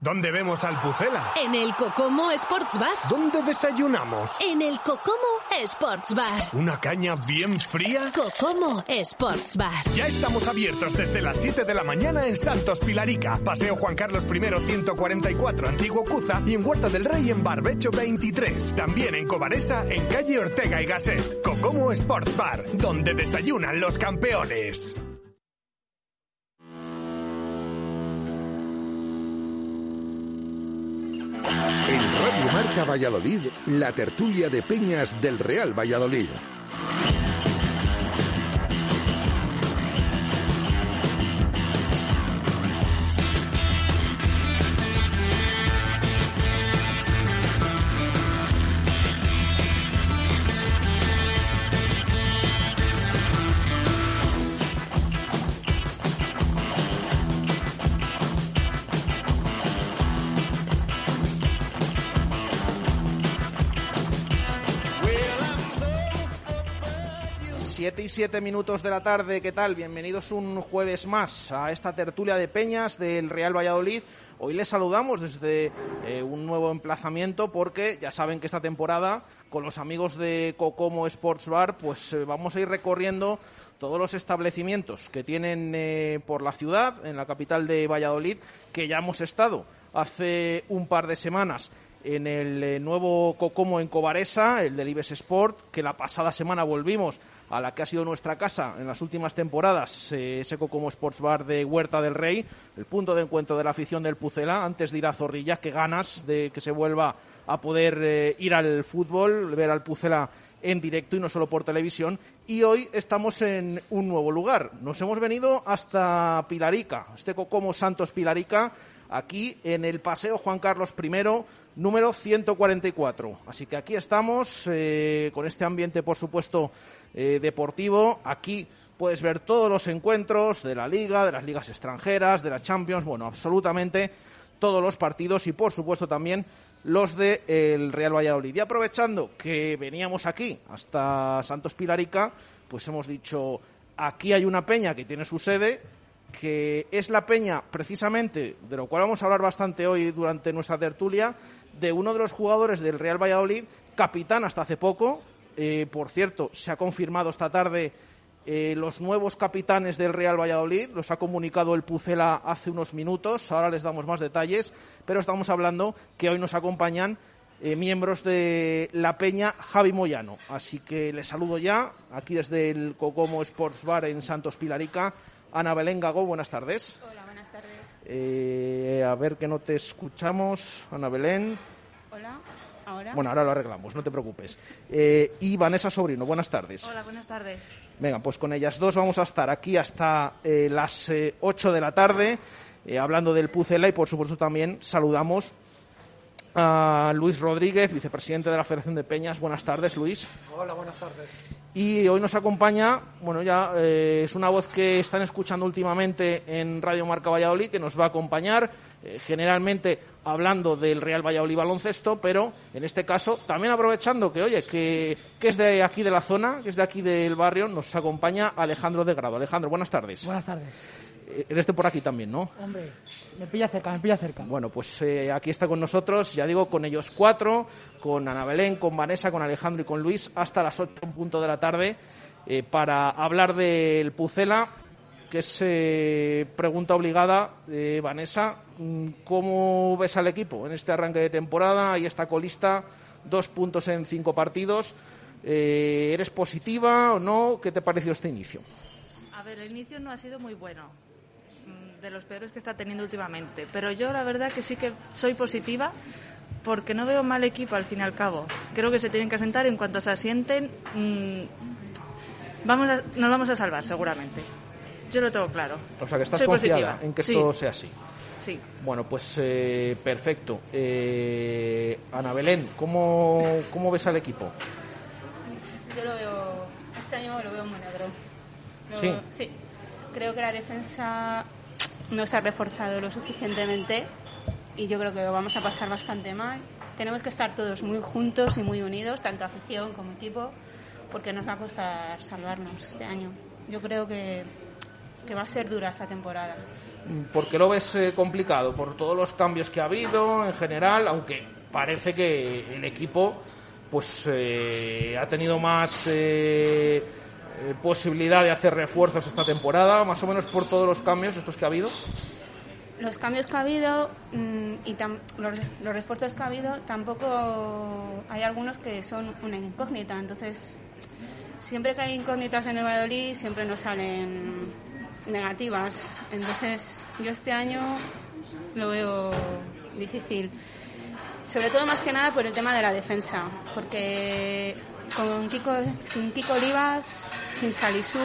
¿Dónde vemos al Pucela? En el Cocomo Sports Bar. ¿Dónde desayunamos? En el Cocomo Sports Bar. ¿Una caña bien fría? Cocomo Sports Bar. Ya estamos abiertos desde las 7 de la mañana en Santos Pilarica, Paseo Juan Carlos I 144, Antiguo Cuza y en Huerta del Rey en Barbecho 23. También en Cobaresa, en calle Ortega y Gasset. Cocomo Sports Bar, donde desayunan los campeones. En Radio Marca Valladolid, la tertulia de Peñas del Real Valladolid. Siete y siete minutos de la tarde, ¿qué tal? Bienvenidos un jueves más a esta tertulia de Peñas del Real Valladolid. Hoy les saludamos desde eh, un nuevo emplazamiento porque ya saben que esta temporada con los amigos de Cocomo Sports Bar pues eh, vamos a ir recorriendo todos los establecimientos que tienen eh, por la ciudad, en la capital de Valladolid, que ya hemos estado hace un par de semanas en el eh, nuevo Cocomo en Cobaresa, el del Ibes Sport, que la pasada semana volvimos a la que ha sido nuestra casa en las últimas temporadas, eh, ese Cocomo Sports Bar de Huerta del Rey, el punto de encuentro de la afición del Pucela, antes de ir a Zorrilla, que ganas de que se vuelva a poder eh, ir al fútbol, ver al Pucela en directo y no solo por televisión. Y hoy estamos en un nuevo lugar. Nos hemos venido hasta Pilarica, este Cocomo Santos Pilarica, aquí en el Paseo Juan Carlos I, número 144. Así que aquí estamos, eh, con este ambiente, por supuesto, eh, deportivo. Aquí puedes ver todos los encuentros de la Liga, de las ligas extranjeras, de la Champions, bueno, absolutamente todos los partidos y, por supuesto, también los del el Real Valladolid. Y aprovechando que veníamos aquí hasta Santos Pilarica, pues hemos dicho, aquí hay una peña que tiene su sede, que es la peña precisamente, de lo cual vamos a hablar bastante hoy durante nuestra tertulia, de uno de los jugadores del Real Valladolid, capitán hasta hace poco. Eh, por cierto, se ha confirmado esta tarde eh, los nuevos capitanes del Real Valladolid. Los ha comunicado el Pucela hace unos minutos. Ahora les damos más detalles. Pero estamos hablando que hoy nos acompañan eh, miembros de la Peña Javi Moyano. Así que les saludo ya aquí desde el Cocomo Sports Bar en Santos Pilarica. Ana Belén Gago, buenas tardes. Hola, buenas tardes. Eh, a ver que no te escuchamos, Ana Belén. Hola, ahora. Bueno, ahora lo arreglamos, no te preocupes. Eh, y Vanessa Sobrino, buenas tardes. Hola, buenas tardes. Venga, pues con ellas dos vamos a estar aquí hasta eh, las eh, 8 de la tarde, hablando del Pucela y por supuesto también saludamos a Luis Rodríguez, vicepresidente de la Federación de Peñas. Buenas tardes, Luis. Hola, buenas tardes. Y hoy nos acompaña, bueno, ya eh, es una voz que están escuchando últimamente en Radio Marca Valladolid, que nos va a acompañar, eh, generalmente hablando del Real Valladolid baloncesto, pero en este caso también aprovechando que, oye, que, que es de aquí de la zona, que es de aquí del barrio, nos acompaña Alejandro de Grado. Alejandro, buenas tardes. Buenas tardes. Eres de por aquí también, ¿no? Hombre, me pilla cerca, me pilla cerca. Bueno, pues eh, aquí está con nosotros, ya digo, con ellos cuatro, con Ana Belén, con Vanessa, con Alejandro y con Luis, hasta las ocho en punto de la tarde, eh, para hablar del Pucela, que es eh, pregunta obligada. Eh, Vanessa, mm, ¿cómo ves al equipo en este arranque de temporada? Ahí está colista, dos puntos en cinco partidos. Eh, ¿Eres positiva o no? ¿Qué te pareció este inicio? A ver, el inicio no ha sido muy bueno. De los peores que está teniendo últimamente. Pero yo la verdad que sí que soy positiva porque no veo mal equipo al fin y al cabo. Creo que se tienen que asentar y en cuanto se asienten mm, vamos a- nos vamos a salvar seguramente. Yo lo tengo claro. O sea, que estás Soy confiada positiva. en que Sí. esto sea así. Sí. Bueno, pues eh, perfecto. Eh, Ana Belén, ¿cómo, ¿cómo ves al equipo? Yo lo veo, este año lo veo muy negro. Lo Sí. veo- sí. Creo que la defensa no se ha reforzado lo suficientemente y yo creo que lo vamos a pasar bastante mal. Tenemos que estar todos muy juntos y muy unidos, tanto afición como equipo, porque nos va a costar salvarnos este año. Yo creo que, que va a ser dura esta temporada. ¿Por qué lo ves eh, complicado? Por todos los cambios que ha habido en general, aunque parece que el equipo pues eh, ha tenido más eh, eh, posibilidad de hacer refuerzos esta temporada, más o menos por todos los cambios estos que ha habido. Los cambios que ha habido mm, y los, los refuerzos que ha habido, tampoco hay algunos que son una incógnita. Entonces, siempre que hay incógnitas en el Valladolid, siempre nos salen negativas. Entonces, yo este año lo veo difícil. Sobre todo, más que nada, por el tema de la defensa. Porque con Kiko, sin Kiko Olivas, sin Salisú,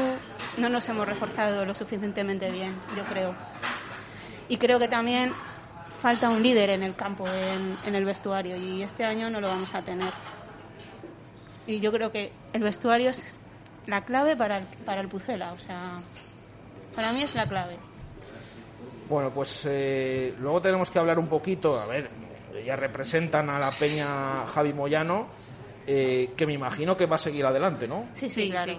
no nos hemos reforzado lo suficientemente bien, yo creo. Y creo que también falta un líder en el campo, en, el vestuario, y este año no lo vamos a tener. Y yo creo que el vestuario es la clave para el, para el Pucela, o sea, para mí es la clave. Bueno, pues eh, luego tenemos que hablar un poquito, a ver, ya representan a la peña Javi Moyano, eh, que me imagino que va a seguir adelante, ¿no? Sí, sí, claro,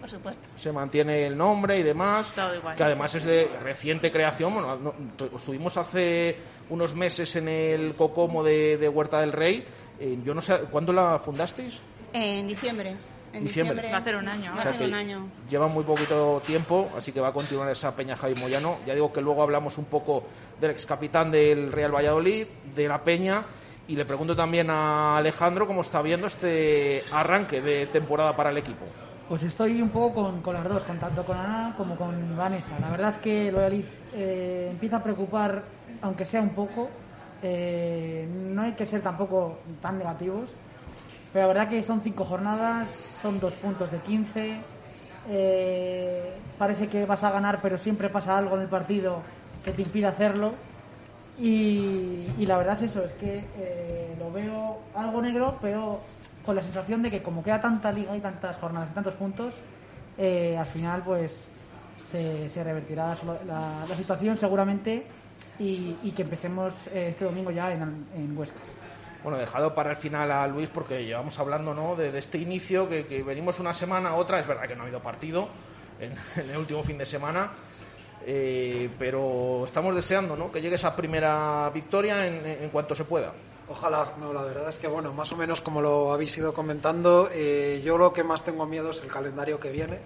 por supuesto. se mantiene el nombre y demás, Todo igual. que además es de reciente creación. Bueno, no- tu- estuvimos hace unos meses en el Cocomo de, de Huerta del Rey. Eh, yo no sé, ¿cuándo la fundasteis? En diciembre. En Diciembre. Va a hacer un año. Va O a sea hacer que un año. Lleva muy poquito tiempo, así que va a continuar esa Peña Javi Moyano. Ya digo que luego hablamos un poco del ex capitán del Real Valladolid, de la Peña, y le pregunto también a Alejandro cómo está viendo este arranque de temporada para el equipo. Pues estoy un poco con, las dos, con tanto con Ana como con Vanessa. La verdad es que Valladolid eh, empieza a preocupar, aunque sea un poco. Eh, no hay que ser tampoco tan negativos. Pero la verdad que son cinco jornadas, son dos puntos de 15. eh, parece que vas a ganar, pero siempre pasa algo en el partido que te impide hacerlo. Y, la verdad es eso, es que eh, lo veo algo negro, pero con la sensación de que como queda tanta liga y tantas jornadas y tantos puntos, eh, al final pues se, revertirá la, situación seguramente y, que empecemos eh, este domingo ya en, en Huesca. Bueno, dejado para el final a Luis porque llevamos hablando ¿no? de, este inicio, que, venimos una semana, otra, es verdad que no ha habido partido en el último fin de semana, eh, pero estamos deseando ¿no? que llegue esa primera victoria en, en cuanto se pueda. Ojalá, no, la verdad es que bueno, más o menos como lo habéis ido comentando, eh, yo lo que más tengo miedo es el calendario que viene,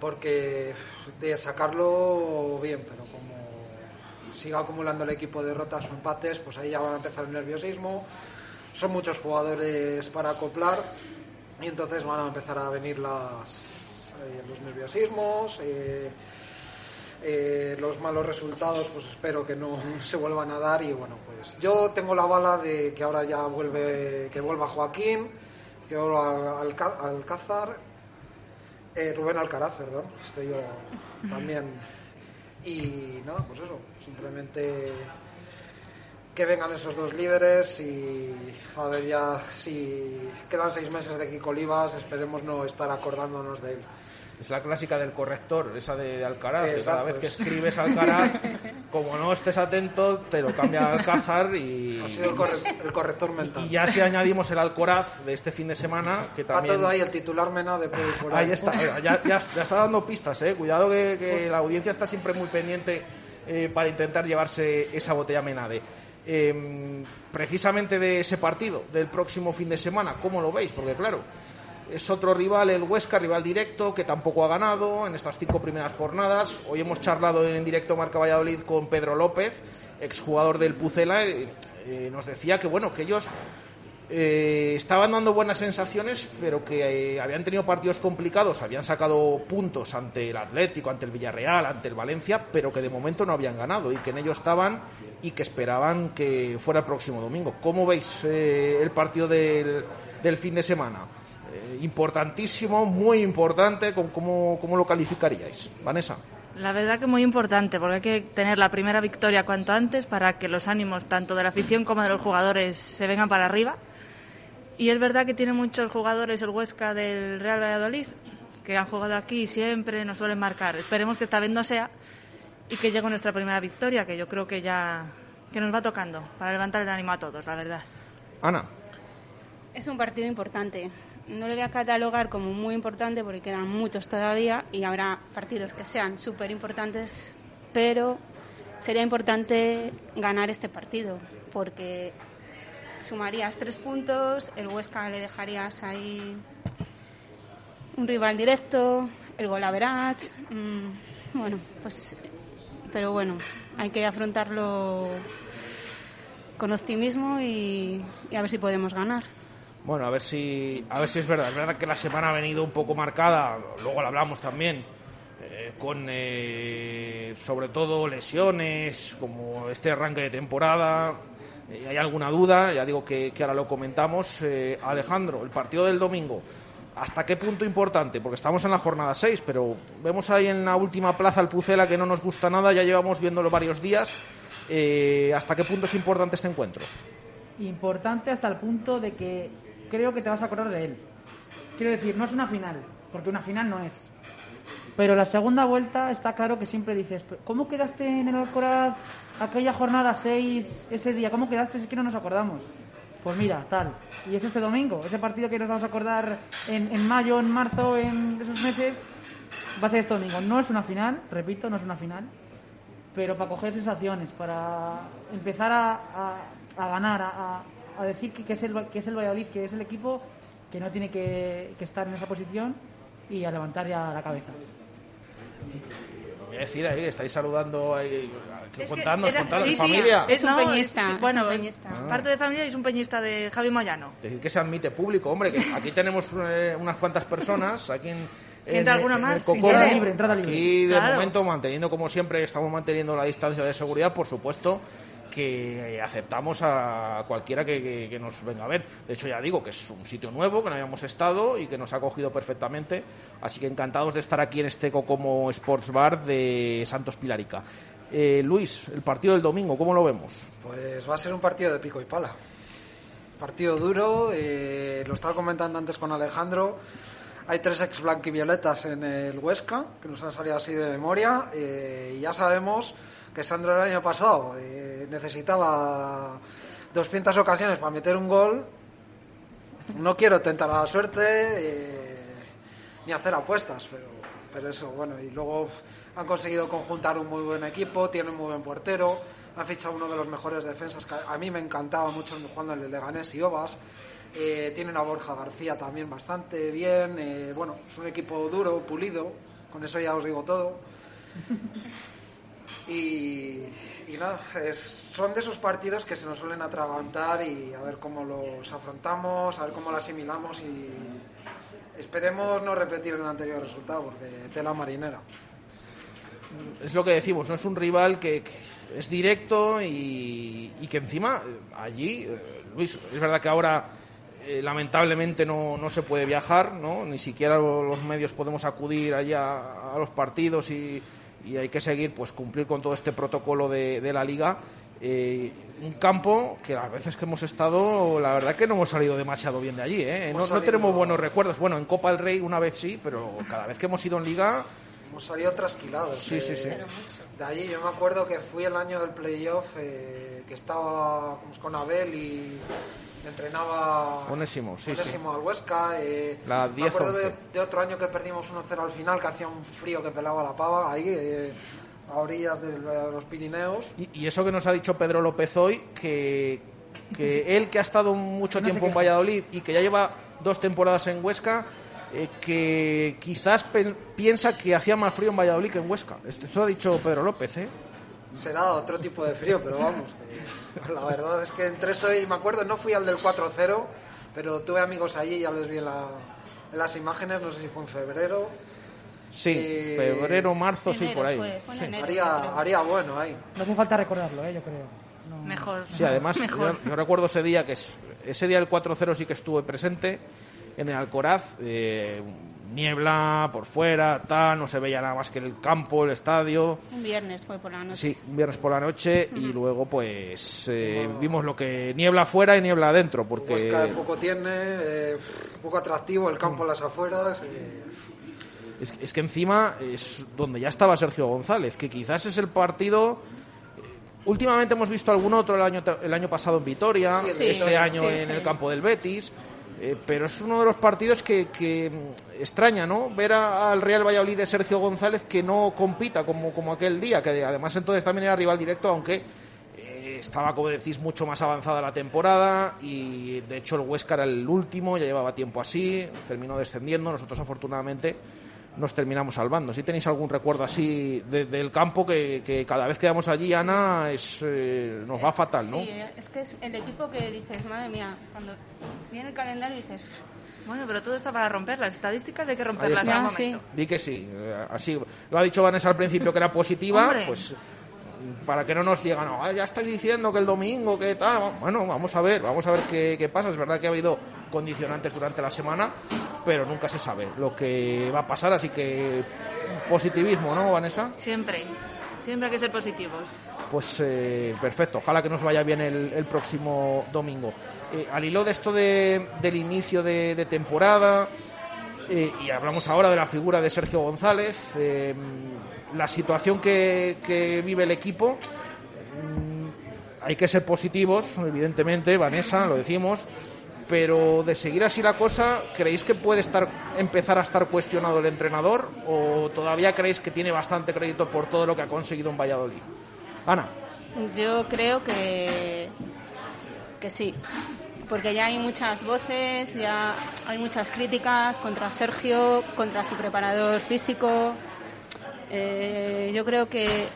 porque de sacarlo bien, pero como siga acumulando el equipo derrotas o empates, pues ahí ya van a empezar el nerviosismo, son muchos jugadores para acoplar y entonces van a empezar a venir las, eh, los nerviosismos. eh, eh, los malos resultados, pues espero que no se vuelvan a dar. Y bueno, pues yo tengo la bala de que ahora ya vuelve, que vuelva Joaquín, que vuelva Al- Alca- Alcázar, eh, Rubén Alcaraz, perdón, estoy yo también. Y nada, pues eso, simplemente que vengan esos dos líderes y a ver ya si quedan seis meses de Kiko Olivas, esperemos no estar acordándonos de él. Es la clásica del corrector, esa de, de Alcaraz, que cada vez que escribes Alcaraz, como no estés atento, te lo cambia a Alcázar y, Ha sido el, corre- el corrector mental. y ya si añadimos el Alcoraz de este fin de semana, que Va también... todo ahí, el titular Menade por ahí, está, ya, ya- ya está dando pistas, ¿eh? Cuidado que, que la audiencia está siempre muy pendiente eh, para intentar llevarse esa botella Menade. Eh, precisamente de ese partido, del próximo fin de semana, ¿cómo lo veis? Porque claro, es otro rival, el Huesca, rival directo, que tampoco ha ganado en estas cinco primeras jornadas. Hoy hemos charlado en directo Marca Valladolid con Pedro López, exjugador del Pucela, eh, eh, nos decía que bueno, que ellos eh, estaban dando buenas sensaciones, pero que eh, habían tenido partidos complicados, habían sacado puntos ante el Atlético, ante el Villarreal, ante el Valencia, pero que de momento no habían ganado y que en ello estaban y que esperaban que fuera el próximo domingo. ¿Cómo veis el partido del fin de semana? Eh, importantísimo, muy importante, ¿cómo- ¿cómo, ¿cómo lo calificaríais? Vanessa. La verdad que muy importante, porque hay que tener la primera victoria cuanto antes para que los ánimos tanto de la afición como de los jugadores se vengan para arriba. Y es verdad que tiene muchos jugadores el Huesca del Real Valladolid que han jugado aquí y siempre nos suelen marcar. Esperemos que esta vez no sea y que llegue nuestra primera victoria, que yo creo que ya que nos va tocando para levantar el ánimo a todos, la verdad. Ana. Es un partido importante. No lo voy a catalogar como muy importante porque quedan muchos todavía y habrá partidos que sean súper importantes, pero sería importante ganar este partido porque sumarías tres puntos, el Huesca le dejarías ahí un rival directo, el gol average, mm, bueno, pues, pero bueno, hay que afrontarlo con optimismo y, y a ver si podemos ganar. Bueno, a ver si a ver si es verdad. Es verdad que la semana ha venido un poco marcada, luego lo hablamos también, eh, con eh, sobre todo lesiones, como este arranque de temporada. Eh, hay alguna duda, ya digo que, ahora lo comentamos. Eh, Alejandro, el partido del domingo, ¿hasta qué punto importante? Porque estamos en la jornada 6, pero vemos ahí en la última plaza el Pucela que no nos gusta nada, ya llevamos viéndolo varios días. ¿Hasta qué punto es importante este encuentro? Importante hasta el punto de que creo que te vas a acordar de él. Quiero decir, no es una final, porque una final no es. Pero la segunda vuelta está claro que siempre dices, ¿cómo quedaste en el Alcoraz aquella jornada 6 ese día? ¿Cómo quedaste? Es que no nos acordamos. Pues mira, tal. Y es este domingo, ese partido que nos vamos a acordar en, en mayo, en marzo, en esos meses, va a ser este domingo. No es una final, repito, no es una final, pero para coger sensaciones, para empezar a, a- a ganar, a, a- decir que, que es el, que es el Valladolid, que es el equipo que no tiene que, que estar en esa posición y a levantar ya la cabeza. Voy a decir ahí, que estáis saludando ahí, que Es que contadnos, sí, sí, familia. Es un No, peñista, sí, es bueno, un peñista. Ah. parte de familia y es un peñista de Javi Moyano. Decir que se admite público, hombre, que aquí tenemos eh, unas cuantas personas, aquí en, entra alguna en más. Entrada libre, entrada libre. Aquí, de Claro. momento, manteniendo como siempre, estamos manteniendo la distancia de seguridad, por supuesto que aceptamos a cualquiera que, que- que nos venga a ver. De hecho, ya digo que es un sitio nuevo, que no habíamos estado y que nos ha acogido perfectamente. Así que encantados de estar aquí en este Cocomo Sports Bar de Santos Pilarica. Eh, Luis, el partido del domingo, ¿cómo lo vemos? Pues va a ser un partido de pico y pala. Partido duro, eh, lo estaba comentando antes con Alejandro. Hay tres ex blanquivioletas en el Huesca, que nos han salido así de memoria. eh, y ya sabemos que Sandro el año pasado eh, necesitaba 200 ocasiones para meter un gol. No quiero tentar a la suerte eh, ni hacer apuestas, pero, pero eso, bueno. Y luego han conseguido conjuntar un muy buen equipo, tienen un muy buen portero, han fichado uno de los mejores defensas. que a mí me encantaba mucho jugando en el Leganés y Obas. Eh, tienen a Borja García también bastante bien. eh, bueno, es un equipo duro, pulido. Con eso ya os digo todo. Y, nada, es- son de esos partidos que se nos suelen atragantar y a ver cómo los afrontamos, a ver cómo lo asimilamos y esperemos no repetir el anterior resultado porque tela marinera. es lo que decimos, no es un rival que, es directo y, y que encima eh, allí, eh, Luis, es verdad que ahora eh, lamentablemente no, no se puede viajar, ¿no? ni siquiera los medios podemos acudir allá a los partidos y, y hay que seguir, pues cumplir con todo este protocolo de, de la liga. Eh, un campo que las veces que hemos estado, la verdad que no hemos salido demasiado bien de allí. ¿eh? No, no tenemos buenos recuerdos. Bueno, en Copa del Rey una vez sí, pero cada vez que hemos ido en liga, Hemos salido trasquilados. Sí, de, sí, sí. De allí yo me acuerdo que fui el año del playoff eh, que estaba con Abel y entrenaba Onésimo, sí, sí. Onésimo al Huesca. eh, La me acuerdo 10-11. de, de otro año que perdimos 1-0 al final, que hacía un frío que pelaba la pava, ahí eh, a orillas de los Pirineos. Y, y eso que nos ha dicho Pedro López hoy, que, que él que ha estado mucho No tiempo en. Valladolid y que ya lleva dos temporadas en Huesca, eh, que quizás piensa que hacía más frío en Valladolid que en Huesca. Esto, esto ha dicho Pedro López, ¿eh? Será otro tipo de frío, pero vamos. que la verdad es que entre eso y me acuerdo, no fui al del 4-0, pero tuve amigos allí, ya les vi en, la- en las imágenes, no sé si fue en febrero. Sí, febrero, marzo, sí, por ahí. fue, fue Sí. enero. Haría, haría bueno ahí. No hace falta recordarlo, ¿eh? yo creo. No. Mejor. Sí, además, Mejor. yo, yo recuerdo ese día que es- ese día del 4-0 sí que estuve presente en el Alcoraz. eh, niebla por fuera, tal, no se veía nada más que el campo, el estadio. Un viernes fue por la noche. Sí, un viernes por la noche y luego pues eh, vimos lo que niebla afuera y niebla adentro, porque Huesca poco tiene, eh, poco atractivo, el campo en las afueras. es, es que encima es donde ya estaba Sergio González, que quizás es el partido... eh, Últimamente hemos visto algún otro el año, el año pasado en Vitoria, Sí, Sí, este año sí, en sí. el campo del Betis, eh, pero es uno de los partidos que, que, mm, extraña, ¿no? Ver al Real Valladolid de Sergio González que no compita como, como aquel día, que además entonces también era rival directo, aunque eh, estaba, como decís, mucho más avanzada la temporada y de hecho el Huesca era el último, ya llevaba tiempo así, terminó descendiendo, nosotros afortunadamente nos terminamos salvando. Si tenéis algún recuerdo así de- del campo que, que cada vez que vamos allí, Ana, es, eh, nos va fatal, ¿no? Sí, es que es el equipo que dices, madre mía, cuando viene el calendario dices, Bueno, pero todo está para romper. Las estadísticas hay que romperlas en un Ya, sí. Di que sí, eh, así lo ha dicho Vanessa al principio que era positiva, Hombre. pues para que no nos digan, no, "Ah, ya estáis diciendo que el domingo, que tal. Bueno, vamos a ver, vamos a ver qué, qué pasa. Es verdad que ha habido condicionantes durante la semana, pero nunca se sabe lo que va a pasar, así que positivismo, ¿no, Vanessa? Siempre. Siempre hay que ser positivos. Pues eh, perfecto, ojalá que nos vaya bien el, el próximo domingo. Eh, al hilo de esto de- del inicio de, de temporada, eh, y hablamos ahora de la figura de Sergio González, eh, la situación que, vive el equipo, mm, hay que ser positivos, evidentemente, Vanessa, lo decimos, pero de seguir así la cosa, ¿creéis que puede estar empezar a estar cuestionado el entrenador o todavía creéis que tiene bastante crédito por todo lo que ha conseguido en Valladolid? Ana, yo creo que, que sí, porque ya hay muchas voces, ya hay muchas críticas contra Sergio, contra su preparador físico. Eh, yo creo que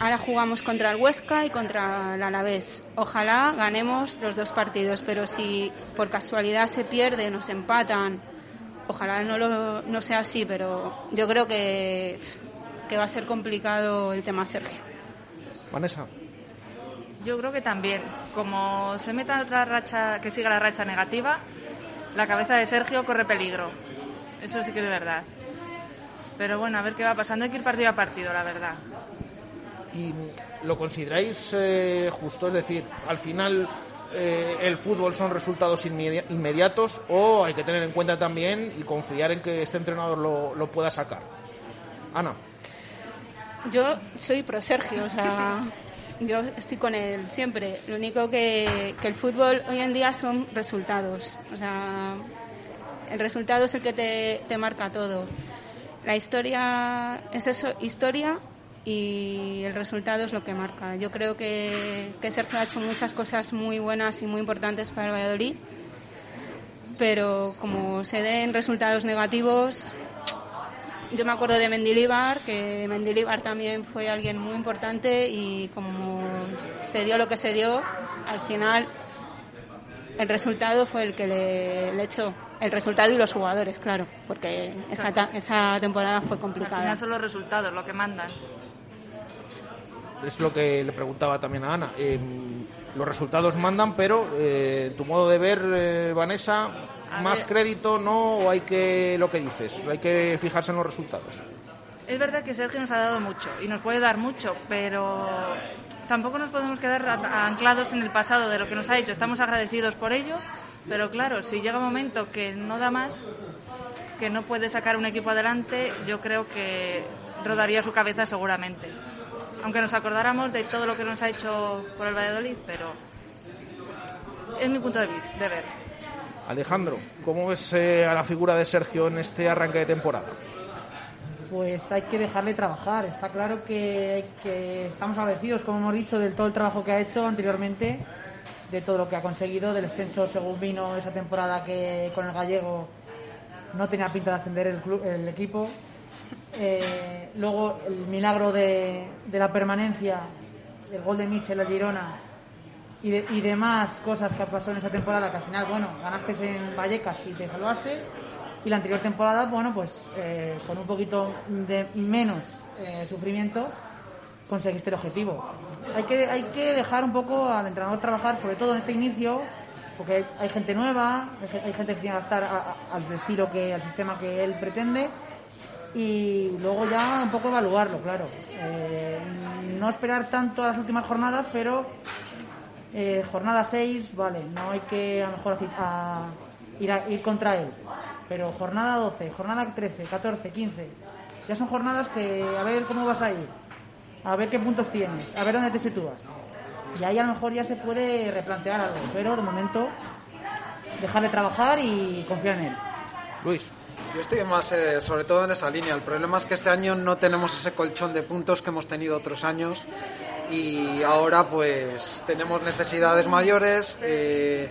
ahora jugamos contra el Huesca y contra el Alavés. Ojalá ganemos los dos partidos, pero si por casualidad se pierde, nos empatan, ojalá no, lo- no sea así, pero yo creo que, que va a ser complicado el tema Sergio. Vanessa. Yo creo que también. Como se meta otra racha, que siga la racha negativa, la cabeza de Sergio corre peligro. Eso sí que es verdad. Pero bueno, a ver qué va pasando. Hay que ir partido a partido, la verdad. ¿Y lo consideráis eh, justo? Es decir, al final eh, el fútbol son resultados inmedi- inmediatos o hay que tener en cuenta también y confiar en que este entrenador lo, lo pueda sacar. Ana, Yo soy pro Sergio, o sea, yo estoy con él siempre. Lo único que, que el fútbol hoy en día son resultados. O sea, el resultado es el que te, te marca todo. La historia es eso, historia, y el resultado es lo que marca. Yo creo que, que Sergio ha hecho muchas cosas muy buenas y muy importantes para el Valladolid, pero como se den resultados negativos, yo me acuerdo de Mendilibar, que Mendilibar también fue alguien muy importante y como se dio lo que se dio, al final el resultado fue el que le, le echó. El resultado y los jugadores, claro, porque esa, ta- esa temporada fue Al complicada. final son los resultados lo que mandan. es lo que le preguntaba también a Ana. Eh, los resultados mandan, pero eh, tu modo de ver, eh, Vanessa, más ver. crédito, ¿no? ¿O hay que, lo que dices, hay que fijarse en los resultados? Es verdad que Sergio nos ha dado mucho y nos puede dar mucho, pero tampoco nos podemos quedar anclados en el pasado de lo que nos ha hecho. Estamos agradecidos por ello, pero claro, si llega un momento que no da más, que no puede sacar un equipo adelante, yo creo que rodaría su cabeza seguramente. Aunque nos acordáramos de todo lo que nos ha hecho por el Valladolid, pero es mi punto de, vi- de ver. Alejandro, ¿cómo ves eh, a la figura de Sergio en este arranque de temporada? Pues hay que dejarle trabajar. Está claro que, estamos agradecidos, como hemos dicho, del todo el trabajo que ha hecho anteriormente, de todo lo que ha conseguido, del extenso según vino esa temporada que con el gallego no tenía pinta de ascender el, equipo. Eh, luego el milagro de, la permanencia, el gol de Michel al Girona, y, de- y demás cosas que pasó en esa temporada, que al final, bueno, ganaste en Vallecas y te salvaste. Y la anterior temporada, bueno, pues eh, con un poquito de menos eh, sufrimiento conseguiste el objetivo. Hay que, hay que dejar un poco al entrenador trabajar, sobre todo en este inicio, porque hay, gente nueva, hay, hay gente que tiene que adaptar a- a- al estilo que, al sistema que él pretende y luego ya un poco evaluarlo, claro. Eh, no esperar tanto a las últimas jornadas, pero eh, jornada 6, vale, no hay que a lo mejor a- ir, a- ir contra él. Pero jornada 12, jornada 13, 14, 15, ya son jornadas que a ver cómo vas a ir, a ver qué puntos tienes, a ver dónde te sitúas. Y ahí a lo mejor ya se puede replantear algo, pero de momento dejarle trabajar y confiar en él. Luis. Yo estoy más, eh, sobre todo en esa línea. El problema es que este año no tenemos ese colchón de puntos que hemos tenido otros años y ahora pues tenemos necesidades mayores. eh,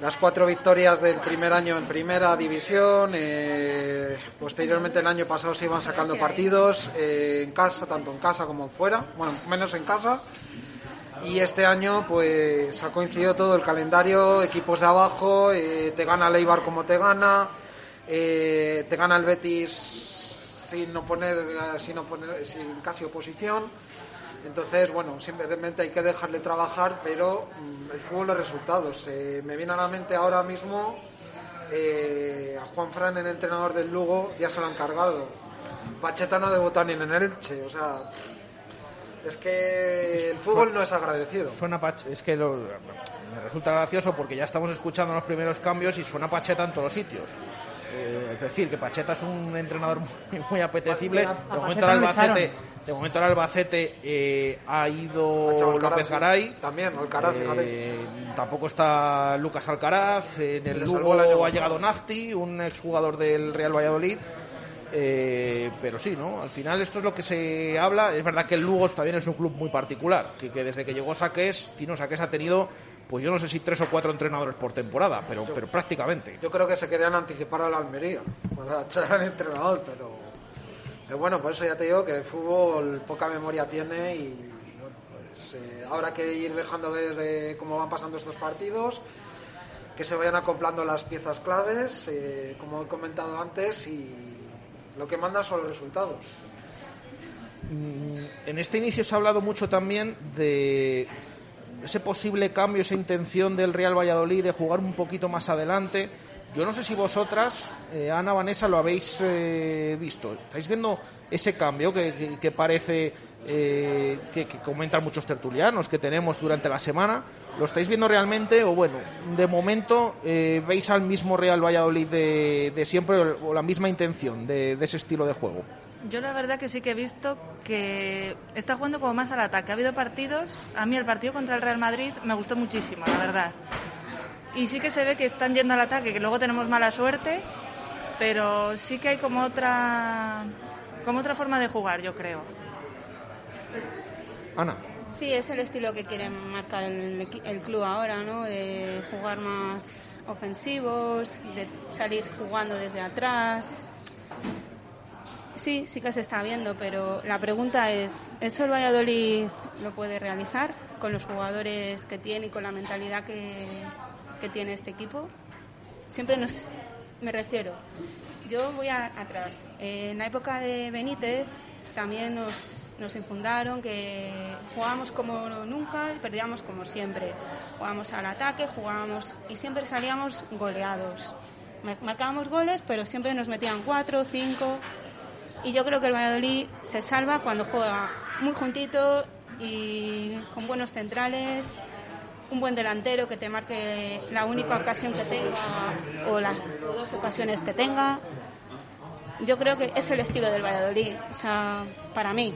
las cuatro victorias del primer año en primera división. eh, posteriormente el año pasado se iban sacando partidos eh, en casa, tanto en casa como fuera. Bueno, menos en casa. Y este año pues ha coincidido todo el calendario, equipos de abajo, eh, te gana el Eibar como te gana, eh, te gana el Betis sin no poner, sin, oponer- sin casi oposición. Entonces, bueno, simplemente hay que dejarle trabajar, pero mm, el fútbol es resultados. Eh, me viene a la mente ahora mismo eh, a Juan Fran, el entrenador del Lugo, ya se lo han cargado. Pacheta no ha debutado ni en el Elche, o sea, es que el fútbol no es agradecido. Suena Pach- es que lo- me resulta gracioso porque ya estamos escuchando los primeros cambios y suena Pacheta en todos los sitios. Eh, es decir, que Pacheta es un entrenador muy, muy apetecible. De momento el Albacete, echaron. de momento el Albacete eh, ha ido Ha López sí. Garay. También, Alcaraz, Eh, tampoco está Lucas Alcaraz. En el salvó el año Lugo ha llegado Nafti, un exjugador del Real Valladolid. Eh, pero sí, ¿no? Al final esto es lo que se habla. Es verdad que el Lugo también es un club muy particular, que, que desde que llegó Saqués, Tino Saqués ha tenido, pues yo no sé si tres o cuatro entrenadores por temporada, pero, pero prácticamente. Yo creo que se querían anticipar a la Almería para echar al entrenador, pero, pero bueno, por eso ya te digo que el fútbol poca memoria tiene y bueno, pues eh, habrá que ir dejando ver eh, cómo van pasando estos partidos, que se vayan acoplando las piezas claves, eh, como he comentado antes, y lo que manda son los resultados. Mm, En este inicio se ha hablado mucho también de ese posible cambio, esa intención del Real Valladolid de jugar un poquito más adelante. Yo no sé si vosotras, eh, Ana, Vanessa, lo habéis eh, visto. ¿Estáis viendo ese cambio que, parece eh, que, comentan muchos tertulianos que tenemos durante la semana? ¿Lo estáis viendo realmente o bueno, de momento veis al mismo Real Valladolid de, de siempre o la misma intención de- de ese estilo de juego? Yo la verdad que sí que he visto que está jugando como más al ataque. Ha habido partidos, a mí el partido contra el Real Madrid me gustó muchísimo, la verdad. Y sí que se ve que están yendo al ataque, que luego tenemos mala suerte, pero sí que hay como otra, como otra forma de jugar, yo creo. Ana. Sí, es el estilo que quiere marcar el, el club ahora, ¿no? De jugar más ofensivos, de salir jugando desde atrás. Sí, sí que se está viendo, pero la pregunta es, ¿eso el Valladolid lo puede realizar con los jugadores que tiene y con la mentalidad que, que tiene este equipo? Siempre nos, me refiero, yo voy a- atrás. Eh, en la época de Benítez también nos, nos infundaron que jugábamos como nunca y perdíamos como siempre. Jugábamos al ataque, jugábamos y siempre salíamos goleados. Mar- Marcábamos goles, pero siempre nos metían cuatro, cinco. Y yo creo que el Valladolid se salva cuando juega muy juntito y con buenos centrales, un buen delantero que te marque la única ocasión que tenga o las dos ocasiones que tenga. Yo creo que es el estilo del Valladolid, o sea, para mí.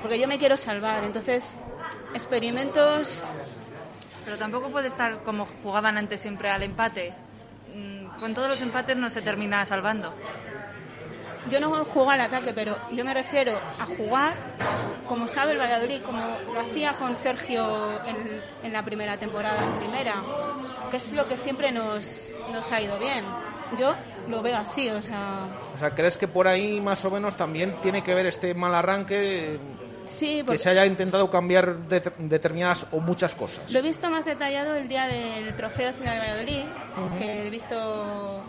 Porque yo me quiero salvar, entonces experimentos Pero tampoco puede estar como jugaban antes siempre al empate. Mm, Con todos los empates no se termina salvando. Yo no juego al ataque, pero yo me refiero a jugar como sabe el Valladolid, como lo hacía con Sergio en, en la primera temporada, en primera, que es lo que siempre nos, nos ha ido bien. Yo lo veo así, o sea, O sea, ¿crees que por ahí más o menos también tiene que ver este mal arranque? Sí, que porque se haya intentado cambiar de- determinadas o muchas cosas. lo he visto más detallado el día del trofeo Ciudad de Valladolid, que he visto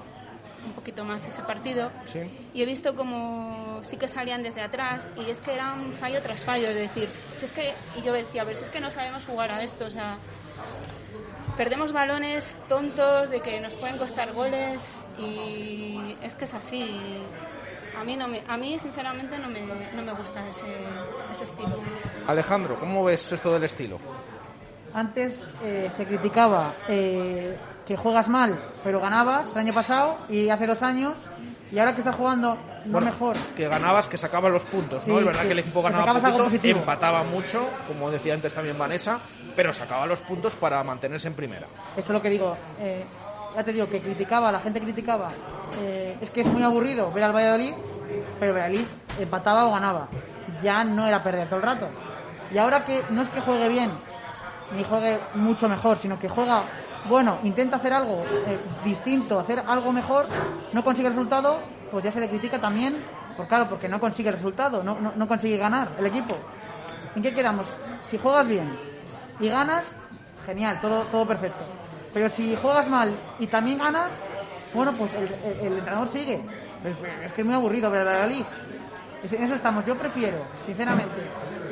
un poquito más ese partido. Sí. Y he visto como sí que salían desde atrás y es que eran fallo tras fallo, es decir, si es que, y yo decía, a ver, si es que no sabemos jugar a esto, o sea, perdemos balones tontos de que nos pueden costar goles y es que es así. A mí, no me, a mí sinceramente, no me, no me gusta ese, ese estilo. Alejandro, ¿cómo ves esto del estilo? Antes eh, se criticaba eh, que juegas mal, pero ganabas el año pasado y hace dos años, y ahora que estás jugando no Bueno, mejor. Que ganabas, que sacabas los puntos, ¿no? Sí, es verdad que- que el equipo ganaba positivo. empataba mucho, como decía antes también Vanessa, pero sacaba los puntos para mantenerse en primera. Eso es lo que digo. eh, ya te digo que criticaba, la gente criticaba. eh, es que es muy aburrido ver al Valladolid, pero Valladolid empataba o ganaba. Ya no era perder todo el rato. Y ahora que no es que juegue bien, ni juegue mucho mejor, sino que juega, bueno, intenta hacer algo eh, distinto, hacer algo mejor, no consigue el resultado, pues ya se le critica también, por claro, porque no consigue el resultado, no, consigue ganar el equipo. ¿En qué quedamos? Si juegas bien y ganas, genial, todo, todo perfecto. Pero si juegas mal y también ganas, bueno, pues el, el- entrenador sigue. Es- que es muy aburrido Valladolid. Es- En eso estamos. Yo prefiero, sinceramente,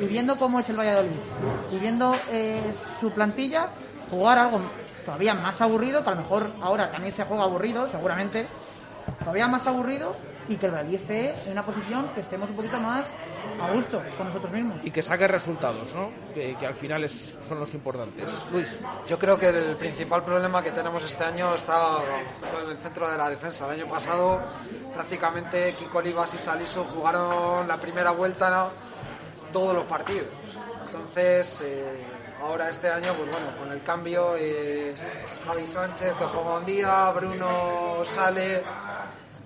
y viendo cómo es el Valladolid, y viendo eh, su plantilla, jugar algo todavía más aburrido, que a lo mejor ahora también se juega aburrido, seguramente, todavía más aburrido, y que el Valladolid esté en una posición que estemos un poquito más a gusto con nosotros mismos. Y que saque resultados, ¿no? Que, que al final es- son los importantes. Luis. Yo creo que el principal problema que tenemos este año está en el centro de la defensa. El año pasado prácticamente Kiko Olivas y Saliso jugaron la primera vuelta todos los partidos. Entonces, eh, ahora este año, pues bueno, con el cambio, eh, Javi Sánchez que juega un día, Bruno sale,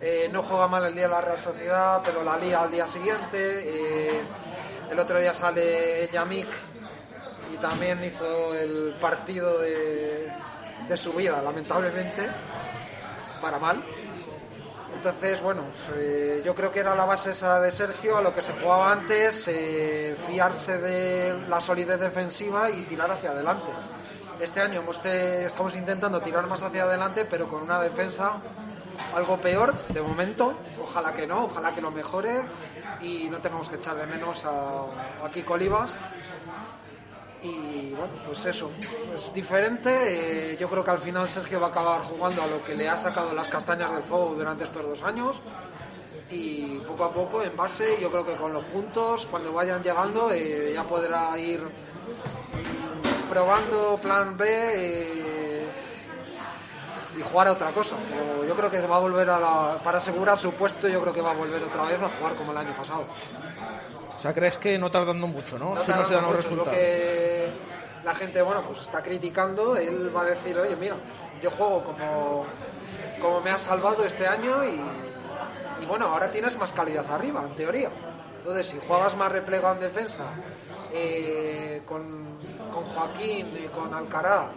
eh, no juega mal el día de la Real Sociedad, pero la lía al día siguiente. el otro día sale Yamik y también hizo el partido de, de su vida, lamentablemente, para mal. Entonces, bueno, eh, yo creo que era la base esa de Sergio, a lo que se jugaba antes, eh, fiarse de la solidez defensiva y tirar hacia adelante. Este año hemos te- estamos intentando tirar más hacia adelante, pero con una defensa algo peor de momento. Ojalá que no, ojalá que lo mejore y no tengamos que echar de menos a, a Kiko Olivas. Y bueno, pues eso, es diferente. eh, yo creo que al final Sergio va a acabar jugando a lo que le ha sacado las castañas del fuego durante estos dos años. Y poco a poco, en base, yo creo que con los puntos, cuando vayan llegando, eh, ya podrá ir probando plan B eh, y jugar a otra cosa. Yo creo que va a volver a la. Para asegurar su puesto, yo creo que va a volver otra vez a jugar como el año pasado. O sea, crees que no tardando mucho, ¿no? No si no se dan los tardando mucho, resultados. Lo que la gente, bueno, pues está criticando, él va a decir, oye, mira, yo juego como, como me has salvado este año y, y bueno, ahora tienes más calidad arriba, en teoría. Entonces, si juegas más replegado en defensa, eh, con, con Joaquín, eh, con Alcaraz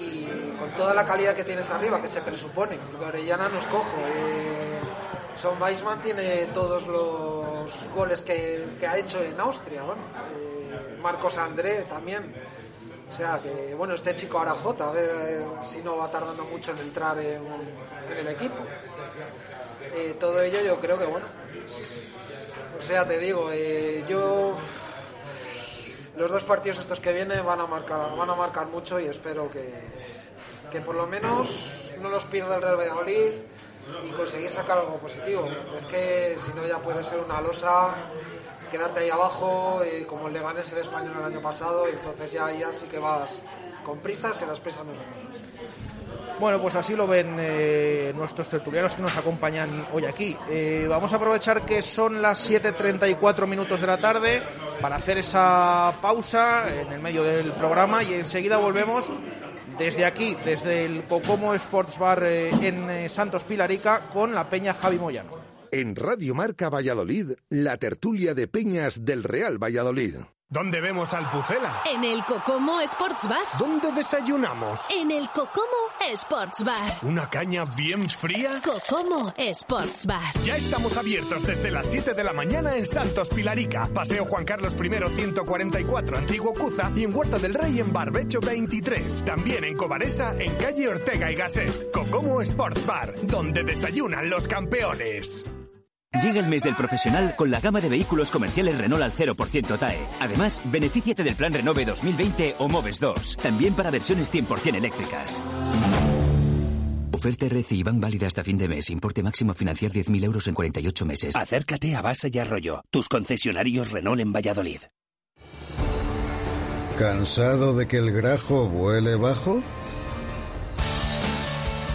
y con toda la calidad que tienes arriba, que se presupone, porque Orellana nos cojo. eh, Son Weisman tiene todos los goles que, ha hecho en Austria, bueno, Marcos André también. O sea que, bueno, este chico ahora Jota, a ver eh, si no va tardando mucho en entrar en, en el equipo. Eh, todo ello yo creo que, bueno, o sea, te digo, eh, yo los dos partidos estos que vienen van a marcar, van a marcar mucho y espero que, que por lo menos no los pierda el Real Valladolid y conseguir sacar algo positivo. Es que si no ya puede ser una losa, quedarte ahí abajo, como el Leganés el español el año pasado, y entonces ya, ya sí que vas con prisas y las prisas no Bueno, pues así lo ven eh, nuestros tertulianos que nos acompañan hoy aquí. Eh, vamos a aprovechar que son las 7.34 minutos de la tarde para hacer esa pausa en el medio del programa y enseguida volvemos desde aquí, desde el Cocomo Sports Bar eh, en eh, Santos Pilarica con la Peña Javi Moyano. En Radio Marca Valladolid, la tertulia de Peñas del Real Valladolid. ¿Dónde vemos al Pucela? En el Cocomo Sports Bar. ¿Dónde desayunamos? En el Cocomo Sports Bar. ¿Una caña bien fría? Cocomo Sports Bar. Ya estamos abiertos desde las 7 de la mañana en Santos Pilarica, Paseo Juan Carlos I 144, Antiguo Cuza y en Huerta del Rey en Barbecho 23. También en Cobaresa, en calle Ortega y Gasset. Cocomo Sports Bar, donde desayunan los campeones. Llega el mes del profesional con la gama de vehículos comerciales Renault al 0% TAE. Además, benefíciate del plan Renove 2020 o Moves 2, también para versiones 100% eléctricas. Oferta RC y van válida hasta fin de mes. Importe máximo financiar 10.000 euros en 48 meses. Acércate a Basa y Arroyo, tus concesionarios Renault en Valladolid. ¿Cansado de que el grajo vuele bajo?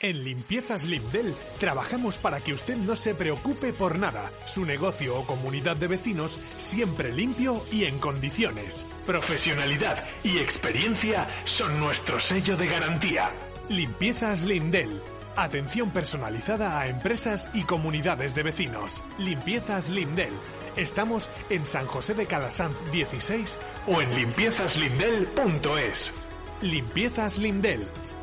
En Limpiezas Limdel trabajamos para que usted no se preocupe por nada. Su negocio o comunidad de vecinos siempre limpio y en condiciones. Profesionalidad y experiencia son nuestro sello de garantía. Limpiezas Lindel. Atención personalizada a empresas y comunidades de vecinos. Limpiezas Lindel. Estamos en San José de Calasanz 16 o en limpiezaslindel.es. Limpiezas Lindel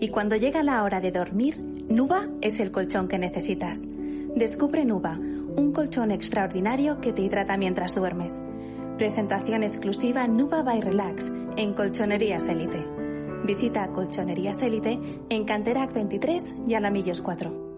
Y cuando llega la hora de dormir, Nuba es el colchón que necesitas. Descubre Nuba, un colchón extraordinario que te hidrata mientras duermes. Presentación exclusiva Nuba by Relax en Colchonerías Elite. Visita Colchonerías Elite en Canterac 23 y Alamillos 4.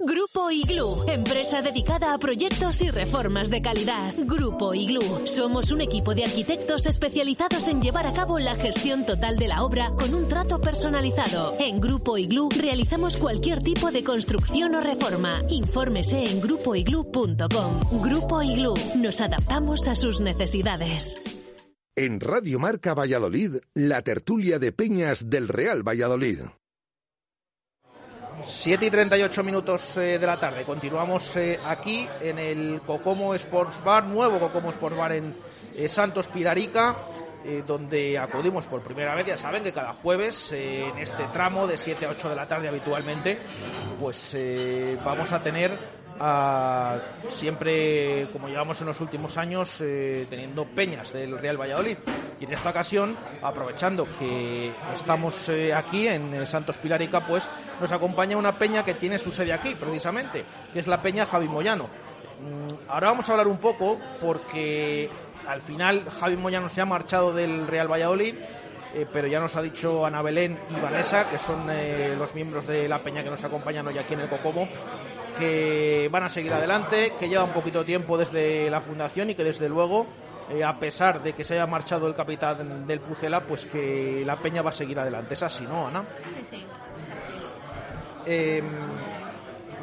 Grupo Iglú, empresa dedicada a proyectos y reformas de calidad. Grupo Iglú, somos un equipo de arquitectos especializados en llevar a cabo la gestión total de la obra con un trato personalizado. En Grupo Iglú realizamos cualquier tipo de construcción o reforma. Infórmese en grupoiglú.com. Grupo Iglú, nos adaptamos a sus necesidades. En Radio Marca Valladolid, la tertulia de Peñas del Real Valladolid. 7 y 38 minutos eh, de la tarde. Continuamos eh, aquí en el Cocomo Sports Bar, nuevo Cocomo Sports Bar en eh, Santos Pilarica, donde acudimos por primera vez. Ya saben que cada jueves, en este tramo de 7 a 8 de la tarde habitualmente, pues vamos a tener siempre, como llevamos en los últimos años, eh, teniendo peñas del Real Valladolid. Y en esta ocasión, aprovechando que estamos eh, aquí en eh, Santos Pilarica, pues nos acompaña una peña que tiene su sede aquí, precisamente, que es la peña Javi Moyano. Mm, ahora vamos a hablar un poco porque al final Javi Moyano se ha marchado del Real Valladolid. pero ya nos ha dicho Ana Belén y Vanessa, que son los miembros de la peña que nos acompañan hoy aquí en el Cocomo, que van a seguir adelante, que lleva un poquito de tiempo desde la fundación y que desde luego, eh, a pesar de que se haya marchado el capitán del Pucela, pues que la peña va a seguir adelante. Es así, ¿no, Ana? Sí, sí, es así. Em,